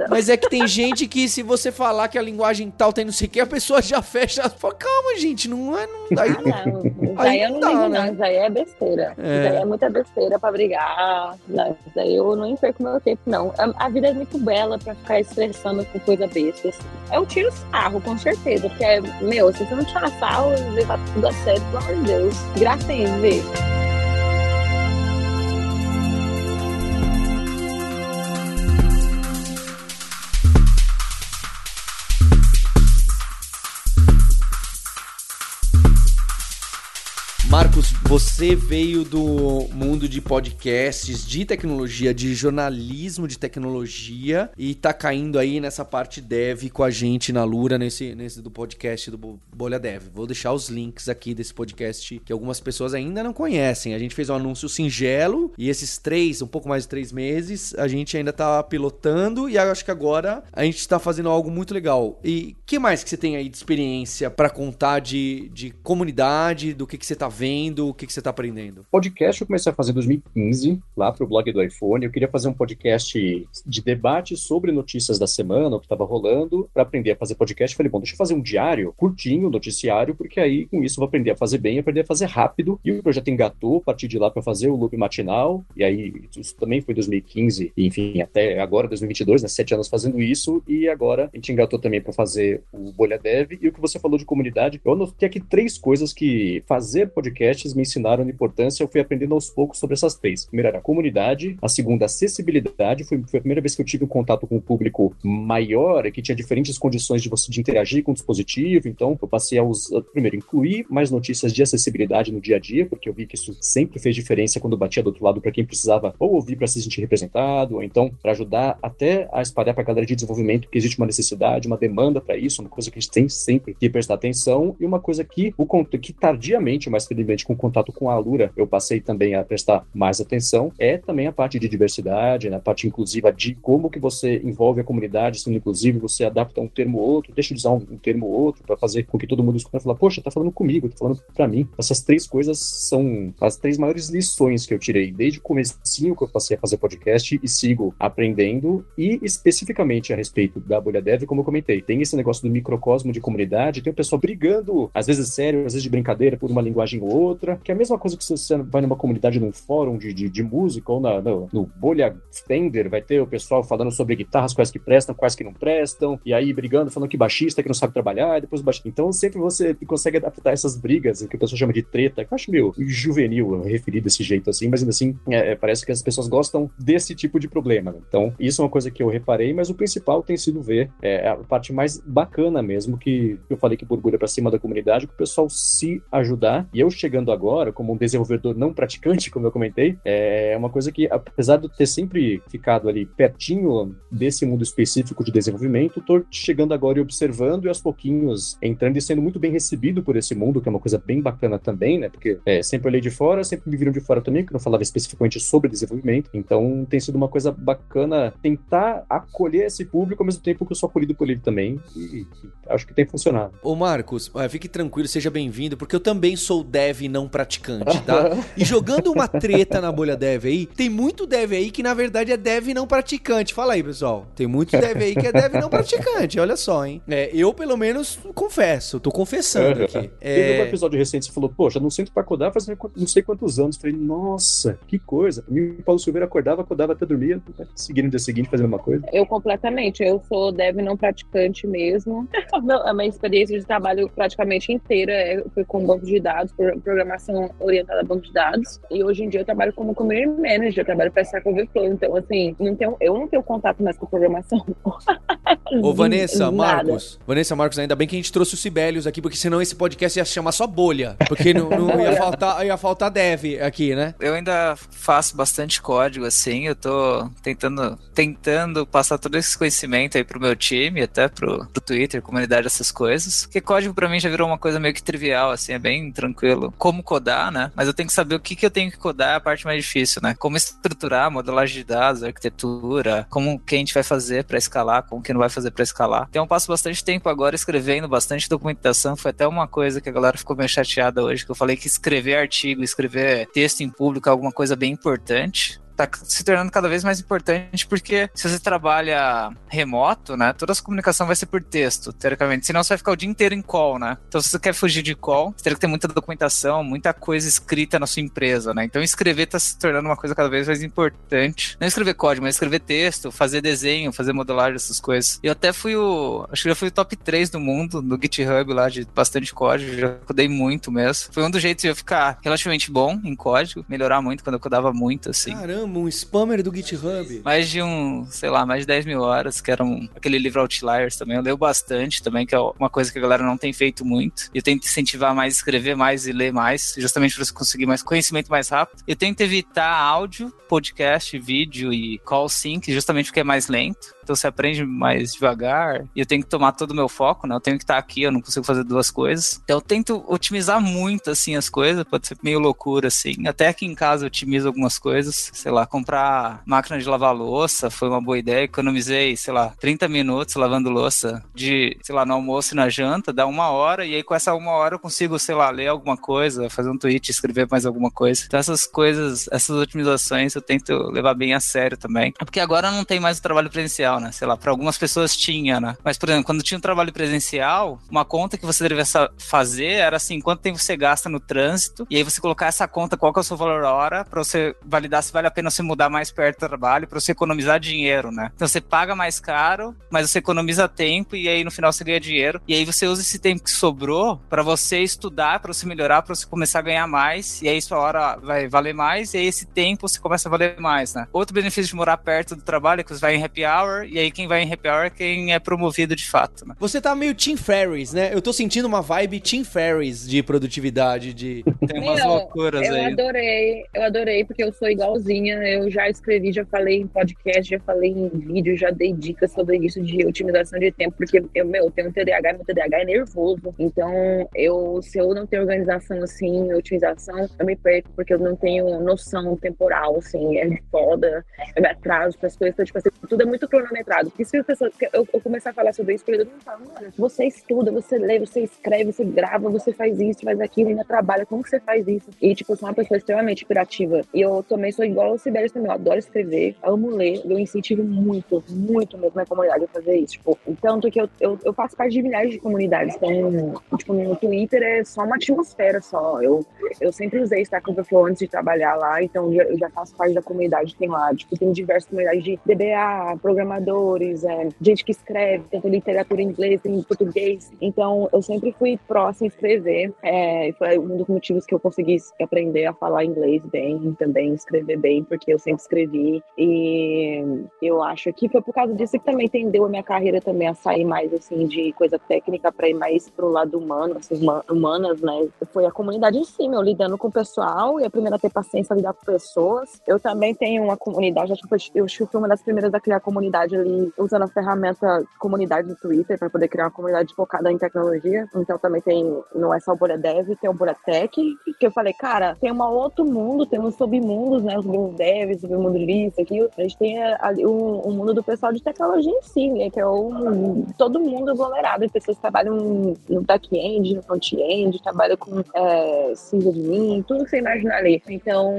Mas é que tem gente que, se você falar que a linguagem tal tem não sei o que, a pessoa já fecha. Fala, calma, gente, não é. Não, daí não, não, daí eu não dá, ligo, né? não. Isso aí é besteira. É. Isso aí é muita besteira pra brigar. Não, isso aí eu não perco meu tempo, não. A, a, vida é muito bela pra ficar estressando com coisa besta. Assim. É um tiro sarro, com certeza. Porque, meu, se você não tirar sarro, levar tudo a sério, pelo amor de Deus. Graça em ver. Marcos, você veio do mundo de podcasts, de tecnologia, de jornalismo de tecnologia e tá caindo aí nessa parte dev com a gente na Lura, nesse, nesse do podcast do Bolha Dev. Vou deixar os links aqui desse podcast que algumas pessoas ainda não conhecem. A gente fez um anúncio singelo e esses três, um pouco mais de três meses, a gente ainda tá pilotando e acho que agora a gente tá fazendo algo muito legal. E que mais que você tem aí de experiência para contar de, de comunidade, do que, que você tá vendo? Que, que você tá aprendendo? Podcast eu comecei a fazer em 2015, lá pro blog do iPhone. Eu queria fazer um podcast de debate sobre notícias da semana, o que estava rolando, para aprender a fazer podcast. Falei, bom, deixa eu fazer um diário curtinho, noticiário, porque aí com isso eu vou aprender a fazer bem, aprender a fazer rápido. E o projeto engatou a partir de lá para fazer o loop matinal. E aí isso também foi 2015, e, enfim, até agora 2022, né? Sete anos fazendo isso. E agora a gente engatou também para fazer o Bolha Dev. E o que você falou de comunidade, eu anotei aqui três coisas que fazer podcasts me ensinaram de importância. Eu fui aprendendo aos poucos sobre essas três. A primeira era a comunidade, a segunda, acessibilidade. Foi, foi a primeira vez que eu tive um contato com um público maior que tinha diferentes condições de você de interagir com o dispositivo. Então, eu passei a usar, primeiro, incluir mais notícias de acessibilidade no dia a dia, porque eu vi que isso sempre fez diferença quando batia do outro lado para quem precisava ou ouvir para se sentir representado, ou então para ajudar até a espalhar para a galera de desenvolvimento que existe uma necessidade, uma demanda para isso, uma coisa que a gente tem sempre que prestar atenção e uma coisa que o que tardiamente, mais felizmente com o contato com a Alura, eu passei também a prestar mais atenção, é também a parte de diversidade, né, a parte inclusiva de como que você envolve a comunidade, sendo inclusive você adapta um termo ou outro, deixa de usar um, termo ou outro para fazer com que todo mundo escute e falar, poxa, tá falando comigo, tá falando para mim. Essas três coisas são as três maiores lições que eu tirei desde o comecinho que eu passei a fazer podcast e sigo aprendendo e especificamente a respeito da bolha dev, como eu comentei, tem esse negócio do microcosmo de comunidade, tem o pessoal brigando, às vezes sério, às vezes de brincadeira por uma linguagem ou outra, que é a mesma coisa que você vai numa comunidade, num fórum de, de, de música ou na, no, no bolha Fender, vai ter o pessoal falando sobre guitarras, quais que prestam, quais que não prestam, e aí brigando, falando que baixista que não sabe trabalhar, e depois baixista. Então sempre você consegue adaptar essas brigas, que o pessoal chama de treta, que eu acho meio juvenil referir desse jeito assim, mas ainda assim é, é, parece que as pessoas gostam desse tipo de problema. Né? Então isso é uma coisa que eu reparei, mas o principal tem sido ver é, a parte mais bacana mesmo, que eu falei que borbulha para cima da comunidade, que o pessoal se ajudar. E eu chegando agora, como um desenvolvedor não praticante, como eu comentei, é uma coisa que, apesar de eu ter sempre ficado ali pertinho desse mundo específico de desenvolvimento, tô chegando agora e observando e aos pouquinhos entrando e sendo muito bem recebido por esse mundo, que é uma coisa bem bacana também, né? Porque é, sempre olhei de fora, sempre me viram de fora também, que não falava especificamente sobre desenvolvimento. Então tem sido uma coisa bacana tentar acolher esse público ao mesmo tempo que eu sou acolhido por ele também. E, acho que tem funcionado. Ô Marcos, fique tranquilo, seja bem-vindo, porque eu também sou dev não praticante, tá? e jogando uma treta na bolha dev aí, tem muito dev aí que na verdade é dev não praticante. Fala aí, pessoal. Tem muito dev aí que é dev não praticante, olha só, hein? É, eu, pelo menos, confesso, tô confessando aqui. É... Teve um episódio recente, você falou, poxa, não sinto pra acordar faz não sei quantos anos. Falei, nossa, que coisa. Pra mim, o Paulo Silveira acordava, acordava até dormia, seguindo no dia seguinte fazendo a mesma coisa. Eu completamente, eu sou dev não praticante mesmo. a minha experiência de trabalho praticamente inteira é, foi com banco de dados, programação orientada a banco de dados. E hoje em dia eu trabalho como community manager, eu trabalho para Stack Overflow. Então, assim, não tenho, eu não tenho contato mais com programação. Ô, Vanessa, Marcos. Vanessa, Marcos, ainda bem que a gente trouxe o Sibelius aqui, porque senão esse podcast ia se chamar só bolha. Porque não, não ia, faltar, ia faltar dev aqui, né? Eu ainda faço bastante código, assim. Eu tô tentando, tentando passar todo esse conhecimento aí pro meu time, até pro, pro Twitter, comunidade, essas coisas. Porque código para mim já virou uma coisa meio que trivial, assim, é bem tranquilo. Como codar, né? Mas eu tenho que saber o que, que eu tenho que codar é a parte mais difícil, né? Como estruturar, modelagem de dados, arquitetura, como que a gente vai fazer para escalar, como que não vai fazer para escalar. Então eu passo bastante tempo agora escrevendo bastante documentação. Foi até uma coisa que a galera ficou meio chateada hoje, que eu falei que escrever artigo, escrever texto em público é alguma coisa bem importante tá se tornando cada vez mais importante porque se você trabalha remoto, né, toda a comunicação vai ser por texto, teoricamente. Senão você vai ficar o dia inteiro em call, né? Então, se você quer fugir de call, você teria que ter muita documentação, muita coisa escrita na sua empresa, né? Então, escrever tá se tornando uma coisa cada vez mais importante. Não escrever código, mas escrever texto, fazer desenho, fazer modelagem, essas coisas. Eu até fui o. Acho que já fui o top 3 do mundo no GitHub lá de bastante código, já codei muito mesmo. Foi um dos jeitos de eu ficar relativamente bom em código, melhorar muito quando eu codava muito, assim. Caramba! Um spammer do GitHub. Mais de um, sei lá, mais de 10 mil horas, que era um, aquele livro Outliers também. Eu leio bastante também, que é uma coisa que a galera não tem feito muito. Eu tento incentivar mais, escrever mais e ler mais, justamente para você conseguir mais conhecimento mais rápido. Eu tento evitar áudio, podcast, vídeo e call sync, justamente porque é mais lento então você aprende mais devagar e eu tenho que tomar todo o meu foco, né? Eu tenho que estar aqui, eu não consigo fazer duas coisas. Então eu tento otimizar muito, assim, as coisas, pode ser meio loucura, assim. Até aqui em casa eu otimizo algumas coisas, sei lá, comprar máquina de lavar louça foi uma boa ideia. Economizei, sei lá, 30 minutos lavando louça de, sei lá, no almoço e na janta, dá uma hora, e aí com essa uma hora eu consigo, sei lá, ler alguma coisa, fazer um tweet, escrever mais alguma coisa. Então essas coisas, essas otimizações eu tento levar bem a sério também. É porque agora não tem mais o trabalho presencial, né? Sei lá, para algumas pessoas tinha, né? Mas, por exemplo, quando tinha um trabalho presencial, uma conta que você deveria fazer era assim, quanto tempo você gasta no trânsito, e aí você colocar essa conta, qual que é o seu valor hora, para você validar se vale a pena você mudar mais perto do trabalho, para você economizar dinheiro, né? Então você paga mais caro, mas você economiza tempo e aí no final você ganha dinheiro. E aí você usa esse tempo que sobrou para você estudar, para você melhorar, para você começar a ganhar mais, e aí sua hora vai valer mais, e aí esse tempo você começa a valer mais, né? Outro benefício de morar perto do trabalho é que você vai em happy hour, e aí quem vai em happy hour é quem é promovido de fato, né? Você tá meio Team Ferris, né? Eu tô sentindo uma vibe Team Ferris de produtividade, de... Tem umas Meu, loucuras eu aí. Eu adorei, eu adorei, porque eu sou igualzinha, eu já escrevi, já falei em podcast, já falei em vídeo, já dei dicas sobre isso de otimização de tempo, porque eu, meu, eu tenho um TDAH, meu TDAH é nervoso, então eu, se eu não tenho organização assim, otimização, eu me perco, porque eu não tenho noção temporal, assim, é foda, eu me atraso para as coisas, então, tipo assim, tudo é muito cronometrado, porque se a pessoa, eu, eu começar a falar sobre isso, todo mundo fala, mano, você estuda, você lê, você escreve, você grava, você faz isso, faz aquilo, ainda trabalha, como que você faz isso? E, tipo, eu sou uma pessoa extremamente criativa, e eu também sou igual ao Sibério também, eu adoro escrever, amo ler, eu incentivo muito, muito mesmo na comunidade a fazer isso, tipo, tanto que eu, eu, eu faço parte de milhares de comunidades, então, tipo, no Twitter é só uma atmosfera só, eu, eu sempre usei Stack Overflow antes de trabalhar lá, então eu já faço parte da comunidade que tem lá, tipo, tem diversas comunidades de DBA, é, gente que escreve, tanto literatura em inglês, em português, então eu sempre fui próxima a escrever, é, foi um dos motivos que eu consegui aprender a falar inglês bem, também escrever bem, porque eu sempre escrevi, e eu acho que foi por causa disso que também tendeu a minha carreira também a sair mais, assim, de coisa técnica para ir mais pro lado humano, assim, humanas, né, foi a comunidade em si, meu, lidando com o pessoal, e a primeira a ter paciência a lidar com pessoas, eu também tenho uma comunidade, acho que eu fui uma das primeiras a criar comunidade ali, usando a ferramenta comunidade do Twitter para poder criar uma comunidade focada em tecnologia. Então também tem, não é só o Bolha Dev, tem o Bolha Tech, que eu falei, cara, tem um outro mundo, tem uns submundos, né? Os submundos Dev, submundo disso, aqui. A gente tem ali o, mundo do pessoal de tecnologia em si, né? Que é o, todo mundo aglomerado, pessoas que trabalham no back-end, no front-end, trabalham com é, mim, tudo que você imaginar ali. Então,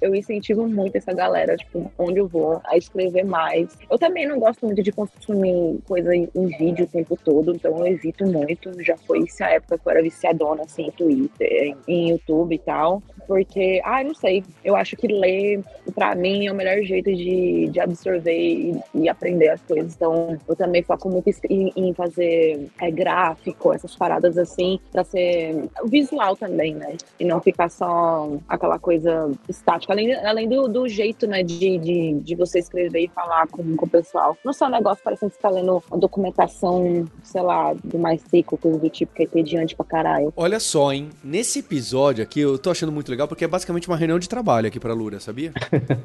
eu incentivo muito essa galera, tipo, onde eu vou, a escrever mais. Eu também não gosto muito de consumir coisa em, em vídeo o tempo todo, então eu evito muito. Já foi isso a época que eu era viciadona, assim, em Twitter, em, em YouTube e tal. Porque, ah, não sei, eu acho que ler, pra mim, é o melhor jeito de, de absorver e, e aprender as coisas. Então, eu também foco muito em, em fazer é, gráfico, essas paradas assim, pra ser visual também, né? E não ficar só aquela coisa estática. Além, além do, do jeito, né, de, de, de você escrever e falar com, com o pessoal. Não só um negócio parecendo que você tá lendo uma documentação, sei lá, do mais seco, coisa do tipo, que é entediante pra caralho. Olha só, hein? Nesse episódio aqui, eu tô achando muito legal porque é basicamente uma reunião de trabalho aqui pra Lura, sabia?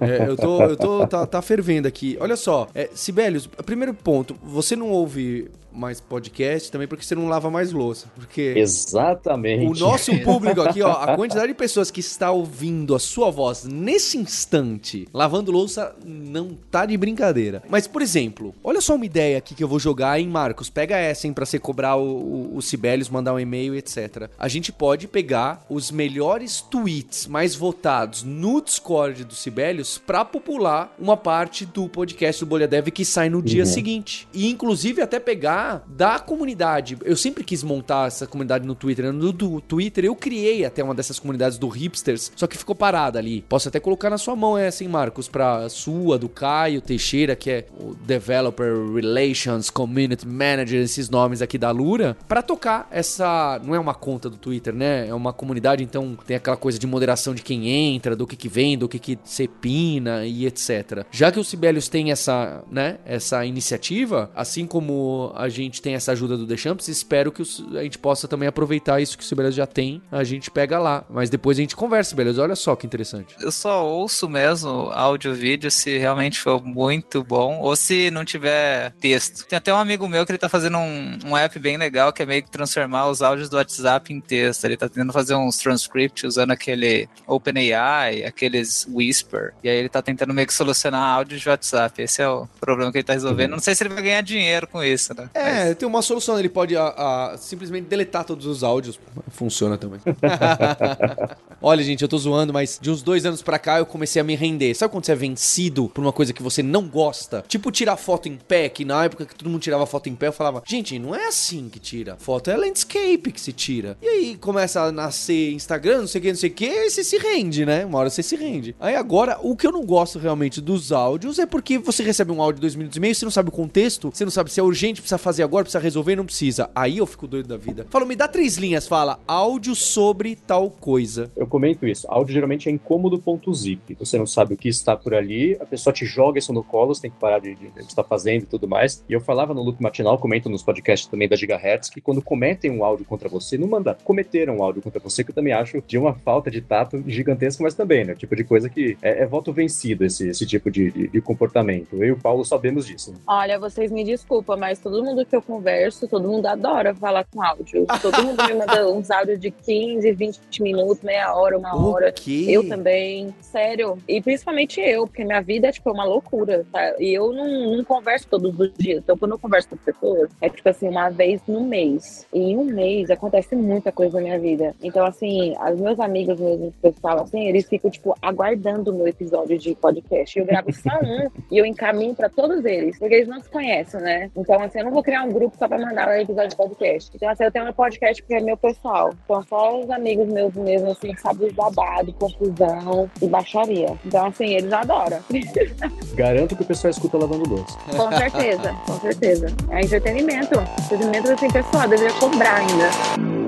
é, eu tô, eu tô, tá, tá fervendo aqui. Olha só, é, Sibelius, primeiro ponto, você não ouve mais podcast também porque você não lava mais louça. Porque Exatamente. O nosso público aqui, ó, a quantidade de pessoas que está ouvindo a sua voz nesse instante lavando louça não tá de brincadeira. Mas, por exemplo, olha só uma ideia aqui que eu vou jogar, hein, Marcos? Pega essa, hein, pra você cobrar o, o, o Sibelius, mandar um e-mail, etc. A gente pode pegar os melhores tweets mais votados no Discord do Sibelius pra popular uma parte do podcast do Bolha Dev que sai no dia uhum. seguinte. E, inclusive, até pegar da comunidade. Eu sempre quis montar essa comunidade no Twitter. No do Twitter eu criei até uma dessas comunidades do hipsters, só que ficou parada ali. Posso até colocar na sua mão essa, hein, Marcos? Pra sua, do Caio Teixeira, que é o Developer Relations Community Manager, esses nomes aqui da Lura, para tocar essa. Não é uma conta do Twitter, né? É uma comunidade, então tem aquela coisa de moderação de quem entra, do que que vem, do que que sepina e etc. Já que o Sibelius tem essa, né, essa iniciativa, assim como a gente tem essa ajuda do Deschamps, espero que a gente possa também aproveitar isso que o Sibelius já tem, a gente pega lá. Mas depois a gente conversa, Sibelius. Olha só que interessante. Eu só ouço mesmo áudio e vídeo se realmente for muito bom ou se não tiver texto. Tem até um amigo meu que ele tá fazendo um, um app bem legal que é meio que transformar os áudios do WhatsApp em texto. Ele tá tentando fazer uns transcript usando aquele OpenAI, aqueles Whisper. E aí ele tá tentando meio que solucionar áudio de WhatsApp. Esse é o problema que ele tá resolvendo. Não sei se ele vai ganhar dinheiro com isso, né? É, tem uma solução, ele pode a- a, simplesmente deletar todos os áudios. Funciona também. Olha, gente, eu tô zoando, mas de uns dois anos pra cá eu comecei a me render. Sabe quando você é vencido por uma coisa que você não gosta? Tipo tirar foto em pé, que na época que todo mundo tirava foto em pé, eu falava, gente, não é assim que tira. Foto é landscape que se tira. E aí começa a nascer Instagram, não sei o que, não sei o que, e você se rende, né? Uma hora você se rende. Aí agora, o que eu não gosto realmente dos áudios é porque você recebe um áudio de dois minutos e meio, você não sabe o contexto, você não sabe se é urgente, precisa fazer agora, precisa resolver, não precisa. Aí eu fico doido da vida. Fala, me dá três linhas, fala, áudio sobre tal coisa. Eu comento isso. Áudio geralmente é incômodo.zip. Você não sabe o que está por ali, a pessoa te joga isso no colo, você tem que parar de, de, de estar fazendo e tudo mais. E eu falava no Loop Matinal, comento nos podcasts também da Gigahertz, que quando cometem um áudio contra você, não manda cometeram um áudio contra você, que eu também acho de uma falta de tato gigantesca, mas também, né? Tipo de coisa que é, é voto vencido esse, esse tipo de, de, de comportamento. Eu e o Paulo sabemos disso. né? Olha, vocês me desculpam, mas todo mundo que eu converso, todo mundo adora falar com áudio. Todo mundo me manda uns áudios de 15, 20 minutos, meia hora, uma hora. O quê? Eu também, sério. E principalmente eu, porque minha vida é tipo uma loucura, tá? E eu não, não converso todos os dias. Então, quando eu converso com pessoas, é tipo assim, uma vez no mês. E em um mês acontece muita coisa na minha vida. Então, assim, os meus amigos mesmo, pessoal, assim, eles ficam, tipo, aguardando o meu episódio de podcast. Eu gravo só um e eu encaminho pra todos eles, porque eles não se conhecem, né? Então, assim, eu não vou criar um grupo só pra mandar um episódio de podcast. Então, assim, eu tenho um podcast porque é meu pessoal. São só os amigos meus mesmo, assim, que sabem babado, confusão e baixaria. Então, assim, eles adoram. Garanto que o pessoal escuta lavando louça. Com certeza, com certeza. É entretenimento. Entretenimento, assim, pessoal, deveria cobrar ainda.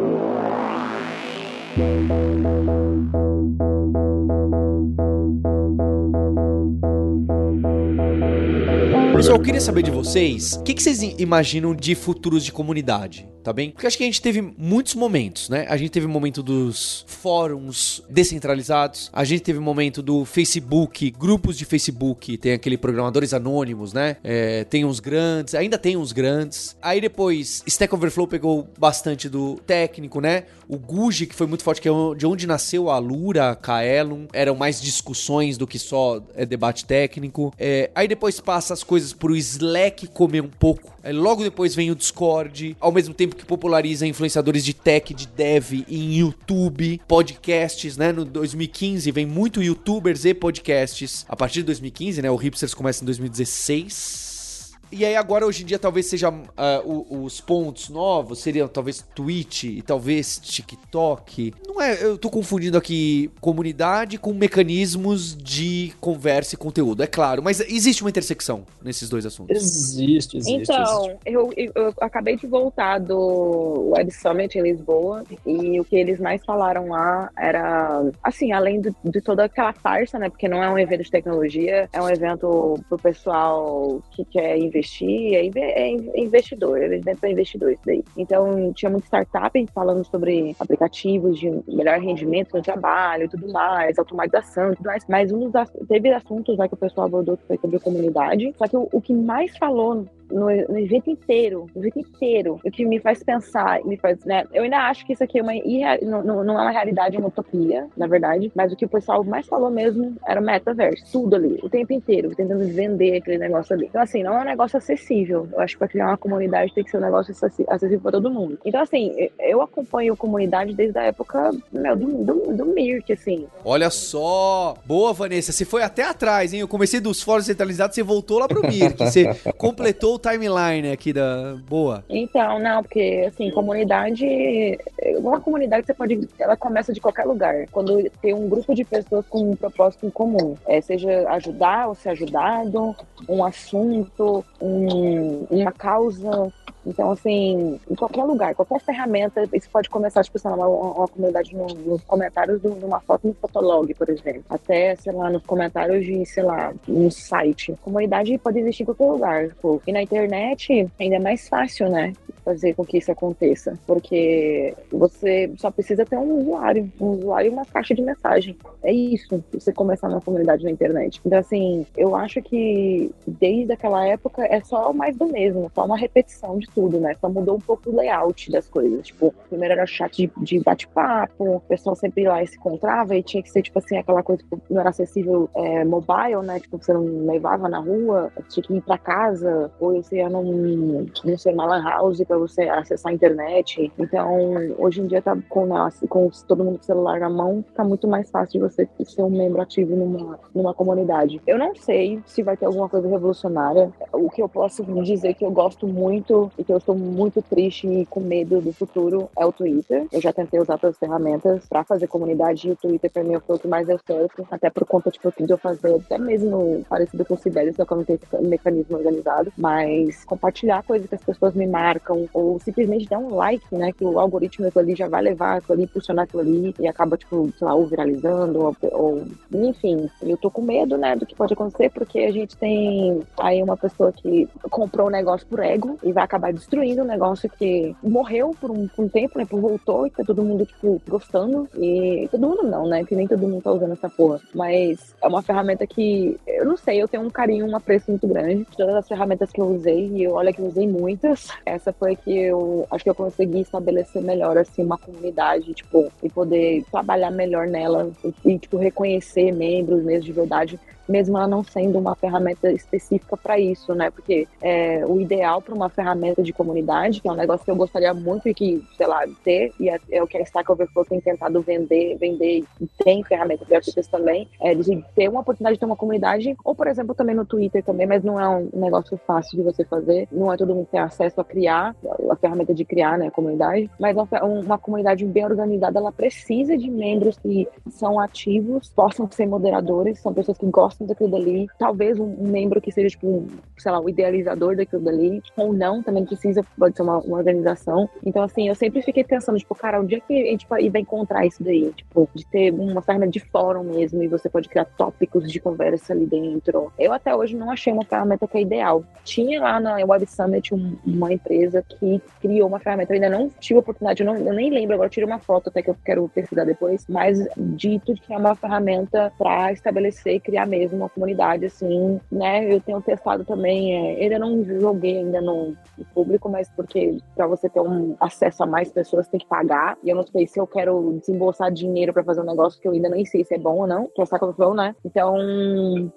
Pessoal, eu queria saber de vocês, o que, que vocês imaginam de futuros de comunidade, tá bem? Porque acho que a gente teve muitos momentos, né? A gente teve o momento dos fóruns descentralizados, a gente teve o momento do Facebook, grupos de Facebook, tem aquele programadores anônimos, né? É, tem uns grandes, ainda tem uns grandes. Aí depois, Stack Overflow pegou bastante do técnico, né? O Guji, que foi muito forte, que é de onde nasceu a Alura, a Kaelum, eram mais discussões do que só é, debate técnico. É, aí depois passa as coisas pro Slack comer um pouco. Aí logo depois vem o Discord, ao mesmo tempo que populariza influenciadores de tech, de dev em YouTube, podcasts, né? No 2015 vem muito youtubers e podcasts. A partir de 2015, né? O Hipsters começa em 2016. E aí agora hoje em dia talvez seja o- os pontos novos seriam talvez Twitch e talvez TikTok. Não é, eu tô confundindo aqui comunidade com mecanismos de conversa e conteúdo, é claro, mas existe uma intersecção nesses dois assuntos. Existe, existe. existe. Então, eu, eu, eu acabei de voltar do Web Summit em Lisboa e o que eles mais falaram lá era, assim, além de, de toda aquela farsa, né? Porque não é um evento de tecnologia, é um evento pro pessoal que quer investir, é, inve- é investidor, é um evento para investidores daí. Então, tinha muito startup falando sobre aplicativos de melhor rendimento no trabalho e tudo mais, automatização e tudo mais. Mas um dos teve assuntos lá que o pessoal abordou que foi sobre comunidade. Só que o, o que mais falou no, no evento inteiro, no evento inteiro, o que me faz pensar, me faz, né? Eu ainda acho que isso aqui é uma não, não, não é uma realidade, é uma utopia, na verdade, mas o que o pessoal mais falou mesmo era o metaverso, tudo ali, o tempo inteiro, tentando vender aquele negócio ali. Então, assim, não é um negócio acessível. Eu acho que para criar uma comunidade tem que ser um negócio acessível para todo mundo. Então, assim, eu acompanho comunidade desde a época, meu, do, do, do Mirk, assim. Olha só! Boa, Vanessa. Você foi até atrás, hein? Eu comecei dos fóruns centralizados, você voltou lá pro Mirk. Você completou timeline aqui da. Boa. Então, não, porque assim, comunidade, uma comunidade você pode, ela começa de qualquer lugar. Quando tem um grupo de pessoas com um propósito em comum, é, seja ajudar ou ser ajudado, um assunto, um- uma causa, Então, assim, em qualquer lugar, qualquer ferramenta, isso pode começar, tipo, sei lá, uma, uma comunidade no, nos comentários de uma foto no Fotolog, por exemplo. Até, sei lá, nos comentários de, sei lá, um site. Comunidade pode existir em qualquer lugar. Tipo, e na internet ainda é mais fácil, né? Fazer com que isso aconteça. Porque você só precisa ter um usuário. Um usuário e uma caixa de mensagem. É isso, você começar uma comunidade na internet. Então, assim, eu acho que desde aquela época é só mais do mesmo, só uma repetição de tudo, né? Só mudou um pouco o layout das coisas. Tipo, primeiro era chat de, de bate-papo, o pessoal sempre lá se encontrava e tinha que ser, tipo assim, aquela coisa que não era acessível é, mobile, né? Tipo, você não levava na rua, tinha que ir pra casa, ou você ia num, num ser uma lan house pra você acessar a internet. Então, hoje em dia tá com, com todo mundo com o celular na mão, tá muito mais fácil de você ser um membro ativo numa, numa comunidade. Eu não sei se vai ter alguma coisa revolucionária. O que eu posso dizer que eu gosto muito e que eu estou muito triste e com medo do futuro é o Twitter. Eu já tentei usar todas as ferramentas para fazer comunidade e o Twitter para mim foi o que mais deu certo, até por conta tipo, de eu fazer até mesmo parecido com o Sibelius, só que eu não tenho esse mecanismo organizado, mas compartilhar coisas que as pessoas me marcam ou simplesmente dar um like, né, que o algoritmo ali já vai levar aquilo ali, impulsionar aquilo ali e acaba, tipo, sei lá, ou viralizando ou, ou enfim, eu tô com medo, né, do que pode acontecer porque a gente tem aí uma pessoa que comprou um negócio por ego e vai acabar destruindo o um negócio que morreu por um, por um tempo, né? Por voltou e tá todo mundo, tipo, gostando. E todo mundo não, né? Que nem todo mundo tá usando essa porra. Mas é uma ferramenta que, eu não sei, eu tenho um carinho, um apreço muito grande. Todas as ferramentas que eu usei, e olha que eu usei muitas, essa foi que eu acho que eu consegui estabelecer melhor, assim, uma comunidade, tipo, e poder trabalhar melhor nela e, e tipo, reconhecer membros mesmo de verdade mesmo ela não sendo uma ferramenta específica para isso, né? Porque é, o ideal para uma ferramenta de comunidade, que é um negócio que eu gostaria muito e que, sei lá, ter, e é, é o que a Stack Overflow tem tentado vender, vender e tem ferramentas gratuitas também, é de ter uma oportunidade de ter uma comunidade, ou por exemplo também no Twitter também, mas não é um negócio fácil de você fazer, não é todo mundo ter acesso a criar, a ferramenta de criar, né, a comunidade, mas uma, uma comunidade bem organizada, ela precisa de membros que são ativos, possam ser moderadores, são pessoas que gostam daquilo dali, talvez um, membro que seja, tipo, um, sei lá, o idealizador daquilo dali, ou não, também precisa, pode ser uma, uma, organização. Então, assim, eu sempre fiquei pensando, tipo, cara, onde é que a gente vai encontrar isso daí? Tipo, de ter uma ferramenta de fórum mesmo, e você pode criar tópicos de conversa ali dentro. Eu até hoje não achei uma ferramenta que é ideal. Tinha lá na Web Summit um, uma empresa que criou uma ferramenta, eu ainda não tive a oportunidade, eu, não, eu nem lembro, agora tirei uma foto até que eu quero pesquisar depois, mas dito que é uma ferramenta para estabelecer e criar mesmo uma comunidade, assim, né? Eu tenho testado também, é, ainda não joguei ainda no, público, mas porque para você ter um acesso a mais pessoas tem que pagar. E eu não sei se eu quero desembolsar dinheiro para fazer um negócio que eu ainda nem sei se é bom ou não, que é o Flow, né? Então,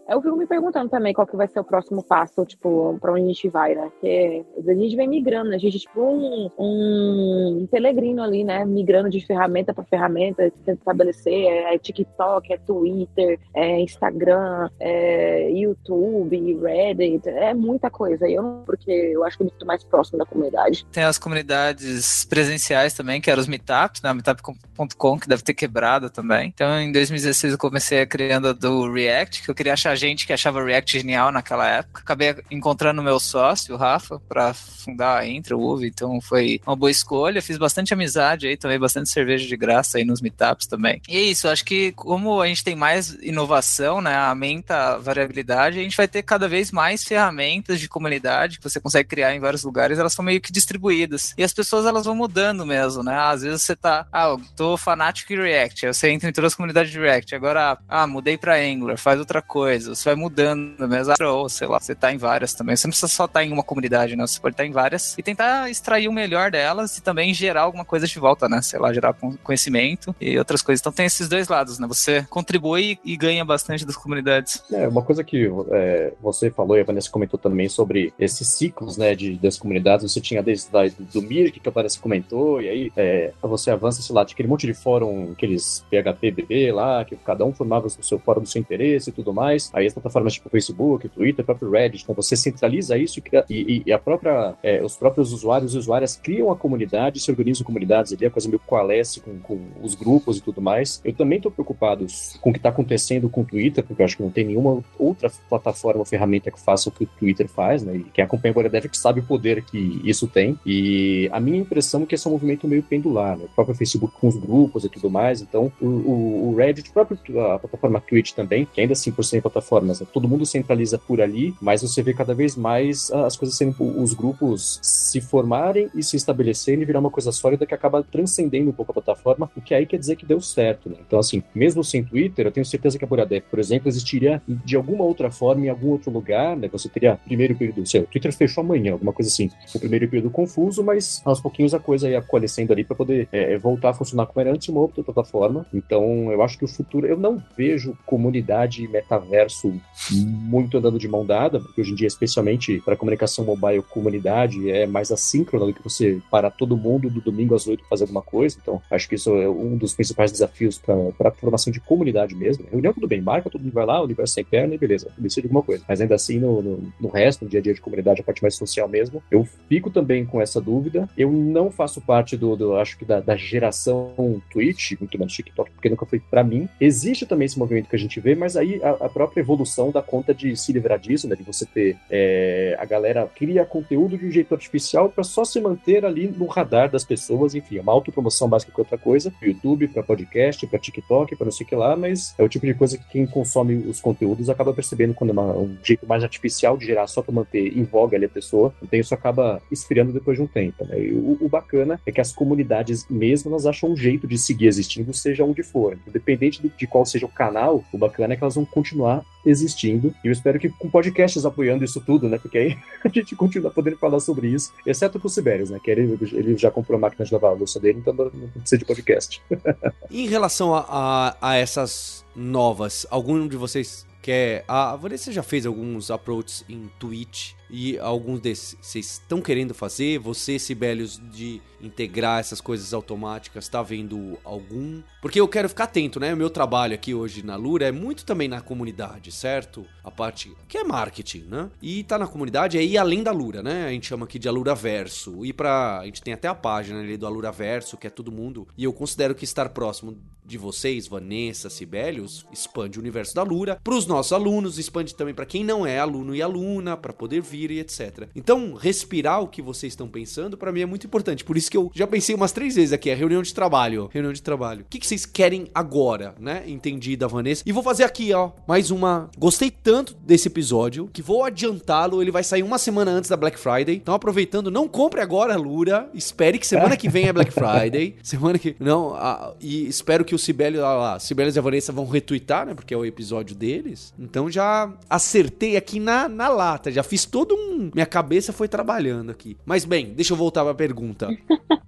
eu fico me perguntando também qual que vai ser o próximo passo, tipo, para onde a gente vai, né? Porque a gente vem migrando, a gente é tipo um, um pelegrino ali, né? Migrando de ferramenta para ferramenta, tentando estabelecer, é, é TikTok, é Twitter, é Instagram, é, YouTube, Reddit, é muita coisa. Eu porque eu acho que eu estou mais próximo da comunidade. Tem as comunidades presenciais também, que eram os meetups, né? Meetup.com, que deve ter quebrado também. Então, em 2016, eu comecei a criando a do React, que eu queria achar gente que achava React genial naquela época. Acabei encontrando meu sócio, o Rafa, para fundar a Intra, UV, então foi uma boa escolha. Fiz bastante amizade aí, tomei bastante cerveja de graça aí nos meetups também. E é isso, acho que como a gente tem mais inovação, né? A aumenta a variabilidade, a gente vai ter cada vez mais ferramentas de comunidade que você consegue criar em vários lugares, elas são meio que distribuídas. E as pessoas elas vão mudando mesmo, né? Às vezes você tá, ah, eu tô fanático em React, aí você entra em todas as comunidades de React, agora, ah, mudei para Angular, faz outra coisa, você vai mudando mesmo, ou sei lá, você tá em várias também. Você não precisa só estar tá em uma comunidade, né? Você pode estar tá em várias e tentar extrair o melhor delas e também gerar alguma coisa de volta, né? Sei lá, gerar conhecimento e outras coisas. Então tem esses dois lados, né? Você contribui e ganha bastante das comunidades é, uma coisa que é, você falou e a Vanessa comentou também sobre esses ciclos, né, de, das comunidades, você tinha desde da, do Mirk, que a Vanessa comentou, e aí é, você avança, sei lá, tinha aquele monte de fórum, aqueles PHP, BB lá, que cada um formava o seu fórum do seu interesse e tudo mais, aí as plataformas tipo Facebook, Twitter, próprio Reddit, então você centraliza isso e, cria, e, e a própria, é, os próprios usuários e usuárias criam a comunidade, se organizam comunidades ali, a coisa meio coalesce com, com os grupos e tudo mais. Eu também estou preocupado com o que está acontecendo com o Twitter, porque eu acho que não tem nenhuma outra plataforma ferramenta que faça o que o Twitter faz, né? E quem acompanha agora deve que sabe o poder que isso tem. E a minha impressão é que esse é um movimento meio pendular, né? O próprio Facebook com os grupos e tudo mais. Então, o, o, o Reddit, próprio, a plataforma Twitch também, que ainda assim por serem plataformas, né? todo mundo centraliza por ali, mas você vê cada vez mais as coisas sendo, os grupos se formarem e se estabelecerem e virar uma coisa sólida que acaba transcendendo um pouco a plataforma, o que aí quer dizer que deu certo, né? Então, assim, mesmo sem Twitter, eu tenho certeza que a Boradep, por exemplo, existiria de alguma outra forma em algum outro lugar, né? Você teria primeiro período, sei, o Twitter fechou amanhã, alguma coisa assim. O primeiro período confuso, mas aos pouquinhos a coisa ia coalescendo ali para poder é, voltar a funcionar como era antes uma outra plataforma. Então, eu acho que o futuro, eu não vejo comunidade metaverso muito andando de mão dada, porque hoje em dia, especialmente para comunicação mobile, comunidade é mais assíncrona do que você parar todo mundo do domingo às oito fazer alguma coisa. Então, acho que isso é um dos principais desafios para a formação de comunidade mesmo. Reunião, tudo bem, marca, todo mundo vai lá, o universo sem perna e beleza, decide alguma coisa. Mas ainda assim, no, no, no resto, no dia a dia de comunidade, a parte mais social mesmo, eu fico também com essa dúvida. Eu não faço parte do, do acho que da, da, geração Twitch, muito menos TikTok, porque nunca foi para mim. Existe também esse movimento que a gente vê, mas aí a, a própria evolução da conta de se livrar disso, né, de você ter é, a galera cria conteúdo de um jeito artificial para só se manter ali no radar das pessoas, enfim, é uma autopromoção básica que outra coisa, YouTube, para podcast, para TikTok, para não sei o que lá, mas é o tipo de coisa que quem consome os conteúdos acaba percebendo quando é uma, um jeito mais artificial de gerar só para manter em voga ali a pessoa, então isso acaba esfriando depois de um tempo, né? E o, o, bacana é que as comunidades mesmo, elas acham um jeito de seguir existindo, seja onde for. Independente de qual seja o canal, o bacana é que elas vão continuar existindo. E eu espero que com podcasts apoiando isso tudo, né? Porque aí a gente continua podendo falar sobre isso, exceto pro Sibérios, né? Que ele, ele já comprou a máquina de lavar a louça dele, então não precisa de podcast. em relação a, a, a essas novas, algum de vocês quer. A Vanessa já fez alguns approaches em Twitch e alguns desses vocês estão querendo fazer? Você, Sibelius, de integrar essas coisas automáticas, tá vendo algum? Porque eu quero ficar atento, né? O meu trabalho aqui hoje na Lura é muito também na comunidade, certo? A parte que é marketing, né? E tá na comunidade é ir além da Lura, né? A gente chama aqui de Alura Verso. E para a gente tem até a página ali do Alura Verso, que é todo mundo. E eu considero que estar próximo de vocês, Vanessa, Sibelius, expande o universo da Lura. Para os nossos alunos, expande também para quem não é aluno e aluna, para poder vir e etc. Então, respirar o que vocês estão pensando, para mim é muito importante. Por isso que eu já pensei umas três vezes aqui, a reunião de trabalho. Reunião de trabalho. O que, que vocês querem agora, né? Entendi da Vanessa. E vou fazer aqui, ó, mais uma. Gostei tanto desse episódio que vou adiantá-lo. Ele vai sair uma semana antes da Black Friday. Então, aproveitando, não compre agora, Lura. Espere que semana que vem é Black Friday. semana que. Não, a... e espero que o Sibélio, lá, Sibélio e a Vanessa vão retweetar, né? Porque é o episódio deles. Então já acertei aqui na, na lata. Já fiz todo um. Minha cabeça foi trabalhando aqui. Mas bem, deixa eu voltar pra pergunta.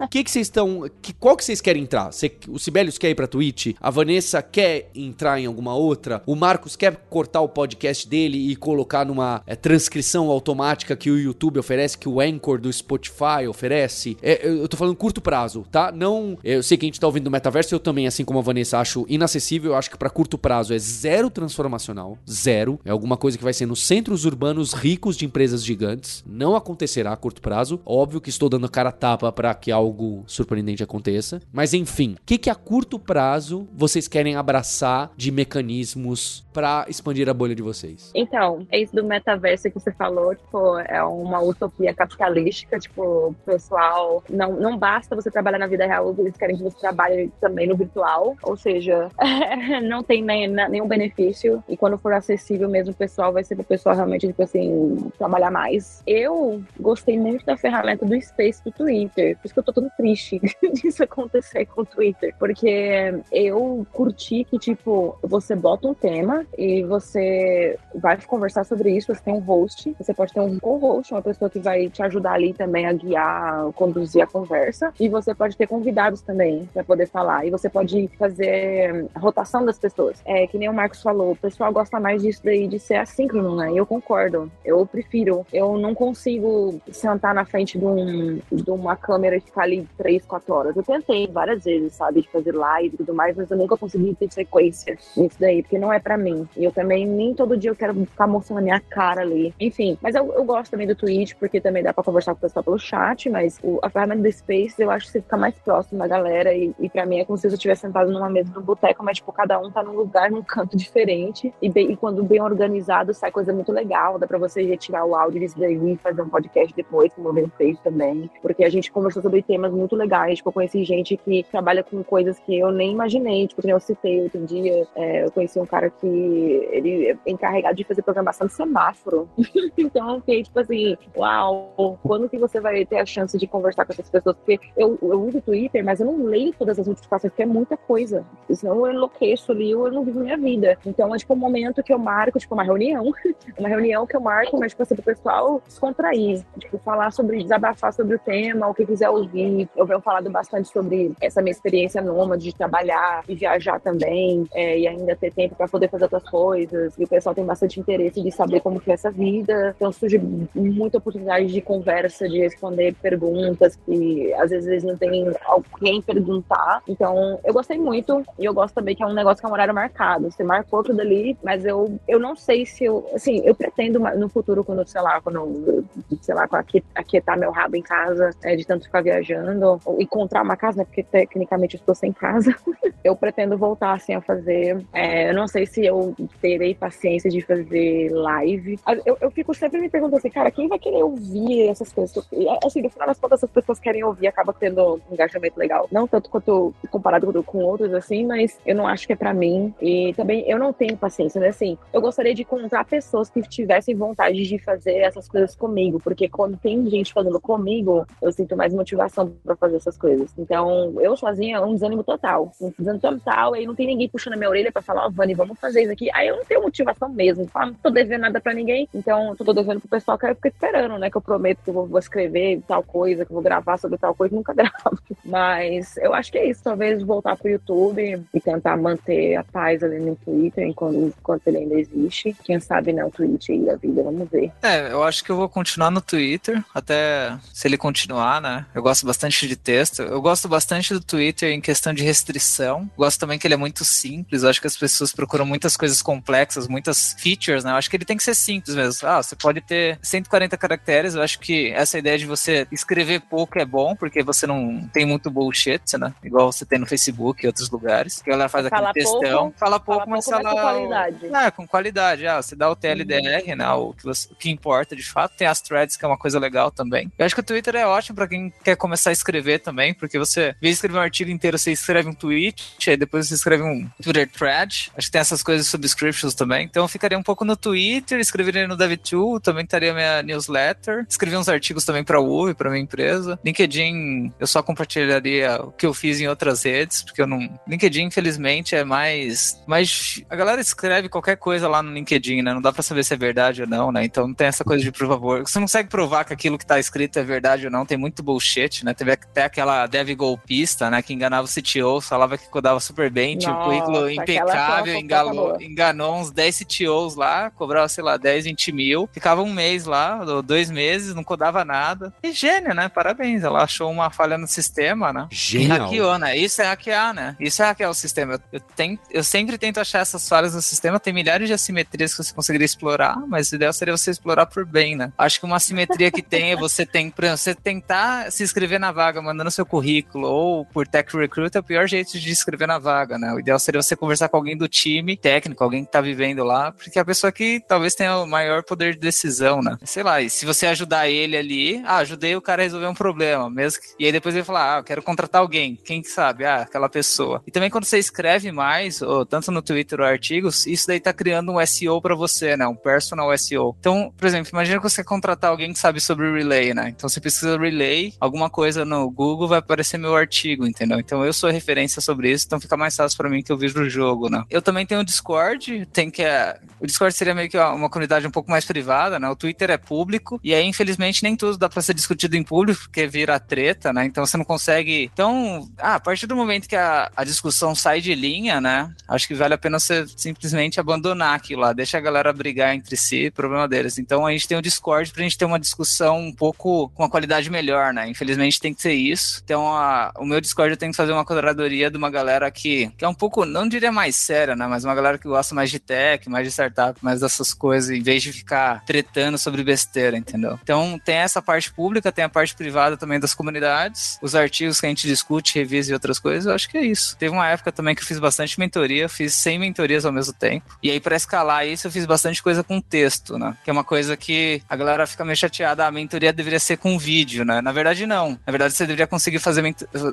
O que que vocês estão. Que, qual que vocês querem entrar? Cê, o Sibelius quer ir pra Twitch? A Vanessa quer entrar em alguma outra? O Marcos quer cortar o podcast dele e colocar numa é, transcrição automática que o YouTube oferece, que o Anchor do Spotify oferece? É, eu tô falando curto prazo, tá? Não. Eu sei que a gente tá ouvindo do metaverso, eu também, assim como a Vanessa, acho inacessível. Eu acho que para curto prazo é zero transformacional. Zero. É alguma coisa que vai ser nos centros urbanos ricos de empresas gigantes. Não acontecerá a curto prazo. Óbvio que estou dando cara a tapa para que algo surpreendente aconteça. Mas enfim, o que, que a curto prazo vocês querem abraçar de mecanismos para expandir a bolha de vocês? Então, é isso do metaverso que você falou, tipo, é uma utopia capitalística, tipo, o pessoal não, não basta você trabalhar na vida real, eles querem que você trabalhe também no virtual, ou seja, não tem nem, nenhum benefício e quando for acessível mesmo o pessoal vai ser pro pessoal realmente, tipo assim, trabalhar mais. Eu gostei muito da ferramenta do Space do Twitter, por isso que eu tô tão triste disso acontecer com o Twitter, porque eu curti que, tipo, você bota um tema e você vai conversar sobre isso, você tem um host, você pode ter um co-host, uma pessoa que vai te ajudar ali também a guiar, conduzir a conversa, e você pode ter convidados também para poder falar, e você pode fazer rotação das pessoas. É que nem o Marcos falou, o pessoal gosta mais disso daí de ser assíncrono, né? E eu concordo, eu prefiro. Eu não consigo sentar na frente de, um, de uma câmera e ficar ali três, quatro horas. Eu tentei várias vezes, sabe, de fazer live e tudo mais, mas eu nunca consegui ter sequência nisso daí, porque não é para mim. E eu também nem todo dia eu quero ficar mostrando a minha cara ali. Enfim, mas eu, eu gosto também do Twitch, porque também dá pra conversar com o pessoal pelo chat, mas o, a ferramenta do Space eu acho que você fica mais próximo da galera e, e pra mim é como se eu estivesse sentado numa mesa no boteco, mas tipo, cada um tá num lugar, num canto diferente. E, bem, e quando bem organizado, sai coisa muito legal. Dá pra você retirar o áudio daí e fazer um podcast depois, como o fez também. Porque a gente conversou sobre temas muito legais. Tipo, eu conheci gente que trabalha com coisas que eu nem imaginei. Tipo, eu citei outro dia, é, eu conheci um cara que ele é encarregado de fazer programação de semáforo. então eu fiquei tipo assim, uau, quando que você vai ter a chance de conversar com essas pessoas? Porque eu, eu uso o Twitter, mas eu não leio todas as notificações, porque é muita coisa. Senão eu enlouqueço ali, eu não vivo minha vida. Então é tipo um momento que eu marco, tipo, uma reunião. uma reunião que eu marco, mas tipo assim, pro pessoal descontrair. Tipo, falar sobre, desabafar sobre o tema, o que quiser ouvir. Eu venho falado bastante sobre essa minha experiência nômade de trabalhar e viajar também, é, e ainda ter tempo para poder fazer outras coisas. E o pessoal tem bastante interesse de saber como é essa vida. Então surge muita oportunidade de conversa, de responder perguntas que às vezes não tem alguém perguntar. Então eu gostei muito e eu gosto também que é um negócio que é um horário marcado. Você marcou tudo ali, mas eu, eu não sei se eu, assim, eu pretendo no futuro, quando, sei lá, quando, sei lá, aquietar meu rabo em casa, é, de tanto ficar viajando, ou encontrar uma casa, né, porque tecnicamente eu estou sem casa, eu pretendo voltar, assim, a fazer. É, eu não sei se eu terei paciência de fazer live. Eu, eu fico sempre me perguntando assim, cara, quem vai querer ouvir essas coisas? Assim, no final das contas, essas pessoas querem ouvir, acaba tendo um engajamento legal. Não tanto quanto comparado com outros, assim, mas eu não acho que é pra mim. E também eu não tenho paciência, né? Assim, eu gostaria de encontrar pessoas que tivessem vontade de fazer essas coisas comigo, porque quando tem gente fazendo comigo, eu sinto mais motivação para fazer essas coisas. Então, eu sozinha é um desânimo total. Um desânimo total, aí não tem ninguém puxando a minha orelha para falar, ó, oh, Vani, vamos fazer isso aqui. Aí eu não tenho motivação mesmo. Falo, não tô devendo nada para ninguém, então tô devendo pro pessoal que eu fico esperando, né? Que eu prometo que eu vou, vou escrever tal coisa, que eu vou gravar sobre tal coisa, nunca gravo. Mas eu acho que é isso. Talvez voltar pro YouTube e tentar manter a paz ali no Twitter enquanto, enquanto ele ainda existe. Quem sabe não, Twitch aí da vida, vamos ver. É, eu acho que eu vou continuar no Twitter, até se ele continuar, né? Eu gosto bastante de texto. Eu gosto bastante do Twitter em questão de restrição. Gosto também que ele é muito simples. Eu acho que as pessoas procuram muitas coisas complexas, muitas features, né? Eu acho que ele tem que ser simples mesmo. Ah, você pode ter 140 caracteres. Eu acho que essa ideia de você escrever pouco é bom, porque você não tem muito bullshit, né? Igual você tem no Facebook e outros lugares. Que a galera faz aquele textão. Pouco, fala pouco, fala mas pouco, fala. com qualidade. É, com qualidade. Ah, você dá o TLDR, uhum. né? O que, você, o que importa de fato. Tem as threads, que é uma coisa legal também. Eu acho que o Twitter é ótimo para quem quer começar a escrever também, porque você, vez escrever um artigo inteiro, você escreve um tweet, aí depois você escreve um Twitter thread. Acho que tem essas coisas subscriptions também. Então eu ficaria um pouco no Twitter, escreveria no DevTool, também estaria minha newsletter, escrevi uns artigos também para o para minha empresa. LinkedIn, eu só compartilharia o que eu fiz em outras redes, porque eu não. LinkedIn, infelizmente, é mais. mais... A galera escreve qualquer coisa lá no LinkedIn, né? Não dá para saber se é verdade ou não, né? Então não tem essa coisa de por favor. Você não consegue provar que aquilo que tá escrito é verdade ou não, tem muito bullshit, né? Teve até aquela dev golpista, né? Que enganava o CTO, falava que codava super bem, tinha um currículo impecável, enganou, enganou uns 10 CTOs lá, cobrava, sei lá, 10, 20 mil, ficava um mês lá, dois meses, não codava nada. E gênio, né? Parabéns. Ela achou uma falha no sistema, né? Genial. E hackeou, né? Isso é hackear, né? Isso é hackear o sistema. Eu, eu, tento, eu sempre tento achar essas falhas no sistema. Tem milhares de assimetrias que você conseguiria explorar, mas o ideal seria você explorar por bem, né? Acho que uma assimetria que tem é você, tem, você tentar se inscrever na vaga mandando seu currículo ou por Tech Recruit é o pior jeito de inscrever na vaga, né? O ideal seria você conversar com alguém do time técnico, alguém que tá vivendo lá, porque é a pessoa que talvez tenha o maior poder de decisão, né? Sei lá, e se você ajudar ele ali, ah, ajudei o cara a resolver um problema, mesmo e aí depois ele falar, ah, eu quero contratar alguém, quem que sabe? Ah, aquela pessoa. E também quando você escreve mais, ou tanto no Twitter ou artigos, isso daí tá criando um SEO para você, né? Um personal SEO. Então, por exemplo, imagina que você contratar alguém que sabe sobre Relay, né? Então você precisa Relay, alguma coisa no Google vai aparecer meu artigo, entendeu? Então eu sou referência sobre isso, então fica mais fácil para mim que eu vejo o jogo, né? Eu também tenho o Discord, tem que é, o Discord seria meio que uma comunidade um pouco mais privada, né? O Twitter é público e aí infelizmente nem tudo dá para ser discutido em público porque vira treta, né? Então você não consegue. Então, ah, a partir do momento que a, a discussão sai de linha, né? Acho que vale a pena você simplesmente abandonar aquilo lá, deixa a galera brigar entre si, problema deles. Então a gente tem o Discord pra gente ter uma discussão um pouco com uma qualidade melhor, né? Infelizmente tem que ser isso. Então a, o meu Discord eu tenho que fazer uma curadoria de uma galera que, que é um pouco, não diria mais séria, né? Mas uma galera que gosta mais de tech, mais de startup startup, mais dessas coisas, em vez de ficar tretando sobre besteira, entendeu? Então tem essa parte pública, tem a parte privada também das comunidades, os artigos que a gente discute, revisa e outras coisas, eu acho que é isso. Teve uma época também que eu fiz bastante mentoria, fiz 100 mentorias ao mesmo tempo. E aí, para escalar isso, eu fiz bastante coisa com texto, né? Que é uma coisa que a galera fica meio chateada, ah, a mentoria deveria ser com vídeo, né? Na verdade, não. Na verdade, você deveria conseguir fazer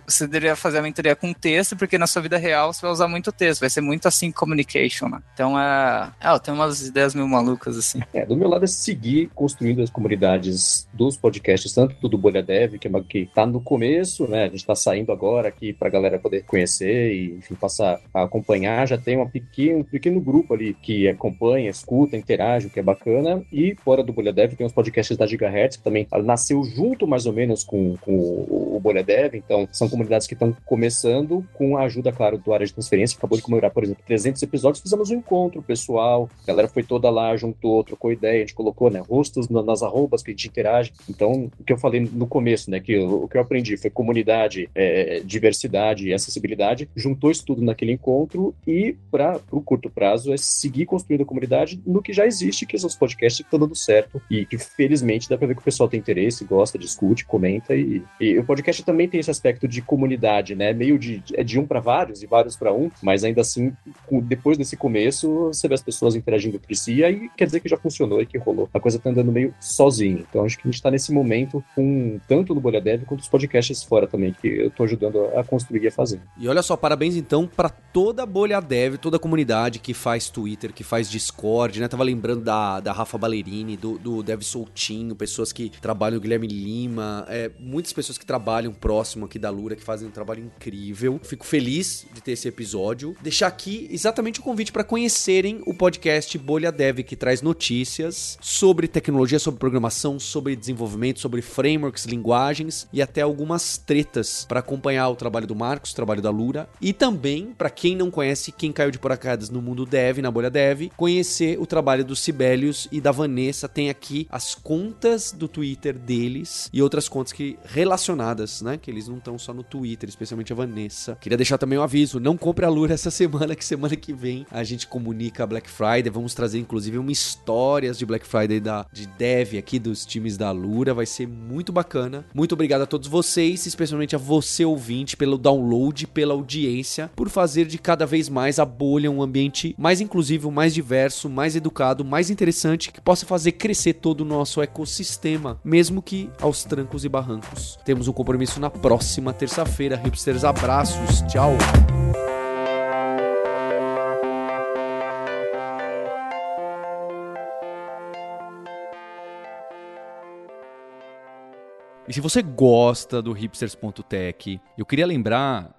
você deveria fazer a mentoria com texto, porque na sua vida real você vai usar muito texto, vai ser muito assim communication, né? Então é. É, eu tenho umas ideias meio malucas, assim. É, do meu lado é seguir construindo as comunidades dos podcasts, tanto do Bolha Dev, que, é que tá no começo, né? A gente tá saindo agora aqui pra galera poder conhecer e, enfim, passar a acompanhar. Já tem uma pequeno, um pequeno grupo ali que acompanha, escuta, interage, o que é bacana. E fora do Bolha Dev tem os podcasts da Gigahertz, que também nasceu junto mais ou menos com, com o Bolha Dev. Então, são comunidades que estão começando com a ajuda, claro, do área de transferência. Acabou de comemorar, por exemplo, 300 episódios. Fizemos um encontro pessoal, a galera foi toda lá, juntou, trocou ideia, a gente colocou né, rostos nas arrobas que a gente interage. Então, o que eu falei no começo, né, que o, o que eu aprendi foi comunidade, é, diversidade e acessibilidade, juntou isso tudo naquele encontro e, para o curto prazo, é seguir construindo a comunidade no que já existe, que são os podcasts que estão dando certo e que, felizmente, dá para ver que o pessoal tem interesse, gosta, discute, comenta e, e o podcast também tem esse aspecto de comunidade, né, meio de, é de um para vários e vários para um, mas ainda assim, depois desse começo, você vê as pessoas interagindo entre si, e aí quer dizer que já funcionou e que rolou. A coisa tá andando meio sozinho. Então acho que a gente tá nesse momento com tanto no Bolha Dev quanto os podcasts fora também, que eu tô ajudando a construir e a fazer. E olha só, parabéns então para toda a Bolha Dev, toda a comunidade que faz Twitter, que faz Discord, né? Tava lembrando da, da Rafa Ballerini, do, do Dev Soltinho, pessoas que trabalham, o Guilherme Lima, é, muitas pessoas que trabalham próximo aqui da Lura, que fazem um trabalho incrível. Fico feliz de ter esse episódio. Deixar aqui exatamente o convite para conhecerem o podcast Bolha Dev, que traz notícias sobre tecnologia, sobre programação, sobre desenvolvimento, sobre frameworks, linguagens e até algumas tretas para acompanhar o trabalho do Marcos, o trabalho da Lura e também para quem não conhece, quem caiu de paraquedas no mundo dev, na bolha dev, conhecer o trabalho do Sibelius e da Vanessa. Tem aqui as contas do Twitter deles e outras contas que relacionadas, né, que eles não estão só no Twitter, especialmente a Vanessa. Queria deixar também um aviso, não compre a Lura essa semana, que semana que vem a gente comunica a Black Friday, vamos trazer inclusive uma histórias de Black Friday da de dev aqui dos times da Lura, vai ser muito bacana. Muito obrigado a todos vocês, especialmente a você ouvinte pelo download, pela audiência, por fazer de cada vez mais a bolha um ambiente mais inclusivo, mais diverso, mais educado, mais interessante, que possa fazer crescer todo o nosso ecossistema, mesmo que aos trancos e barrancos. Temos um compromisso na próxima terça-feira. Hipsters, abraços, tchau! E se você gosta do hipsters.tech, eu queria lembrar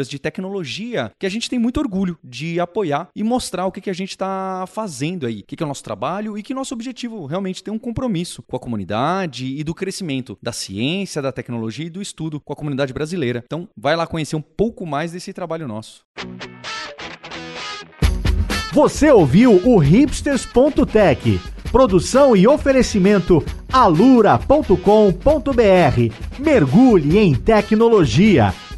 de tecnologia que a gente tem muito orgulho de apoiar e mostrar o que, que a gente está fazendo aí, o que, que é o nosso trabalho e que nosso objetivo realmente tem um compromisso com a comunidade e do crescimento da ciência, da tecnologia e do estudo com a comunidade brasileira. Então, vai lá conhecer um pouco mais desse trabalho nosso. Você ouviu o hipsters.tech, produção e oferecimento alura.com.br. Mergulhe em tecnologia.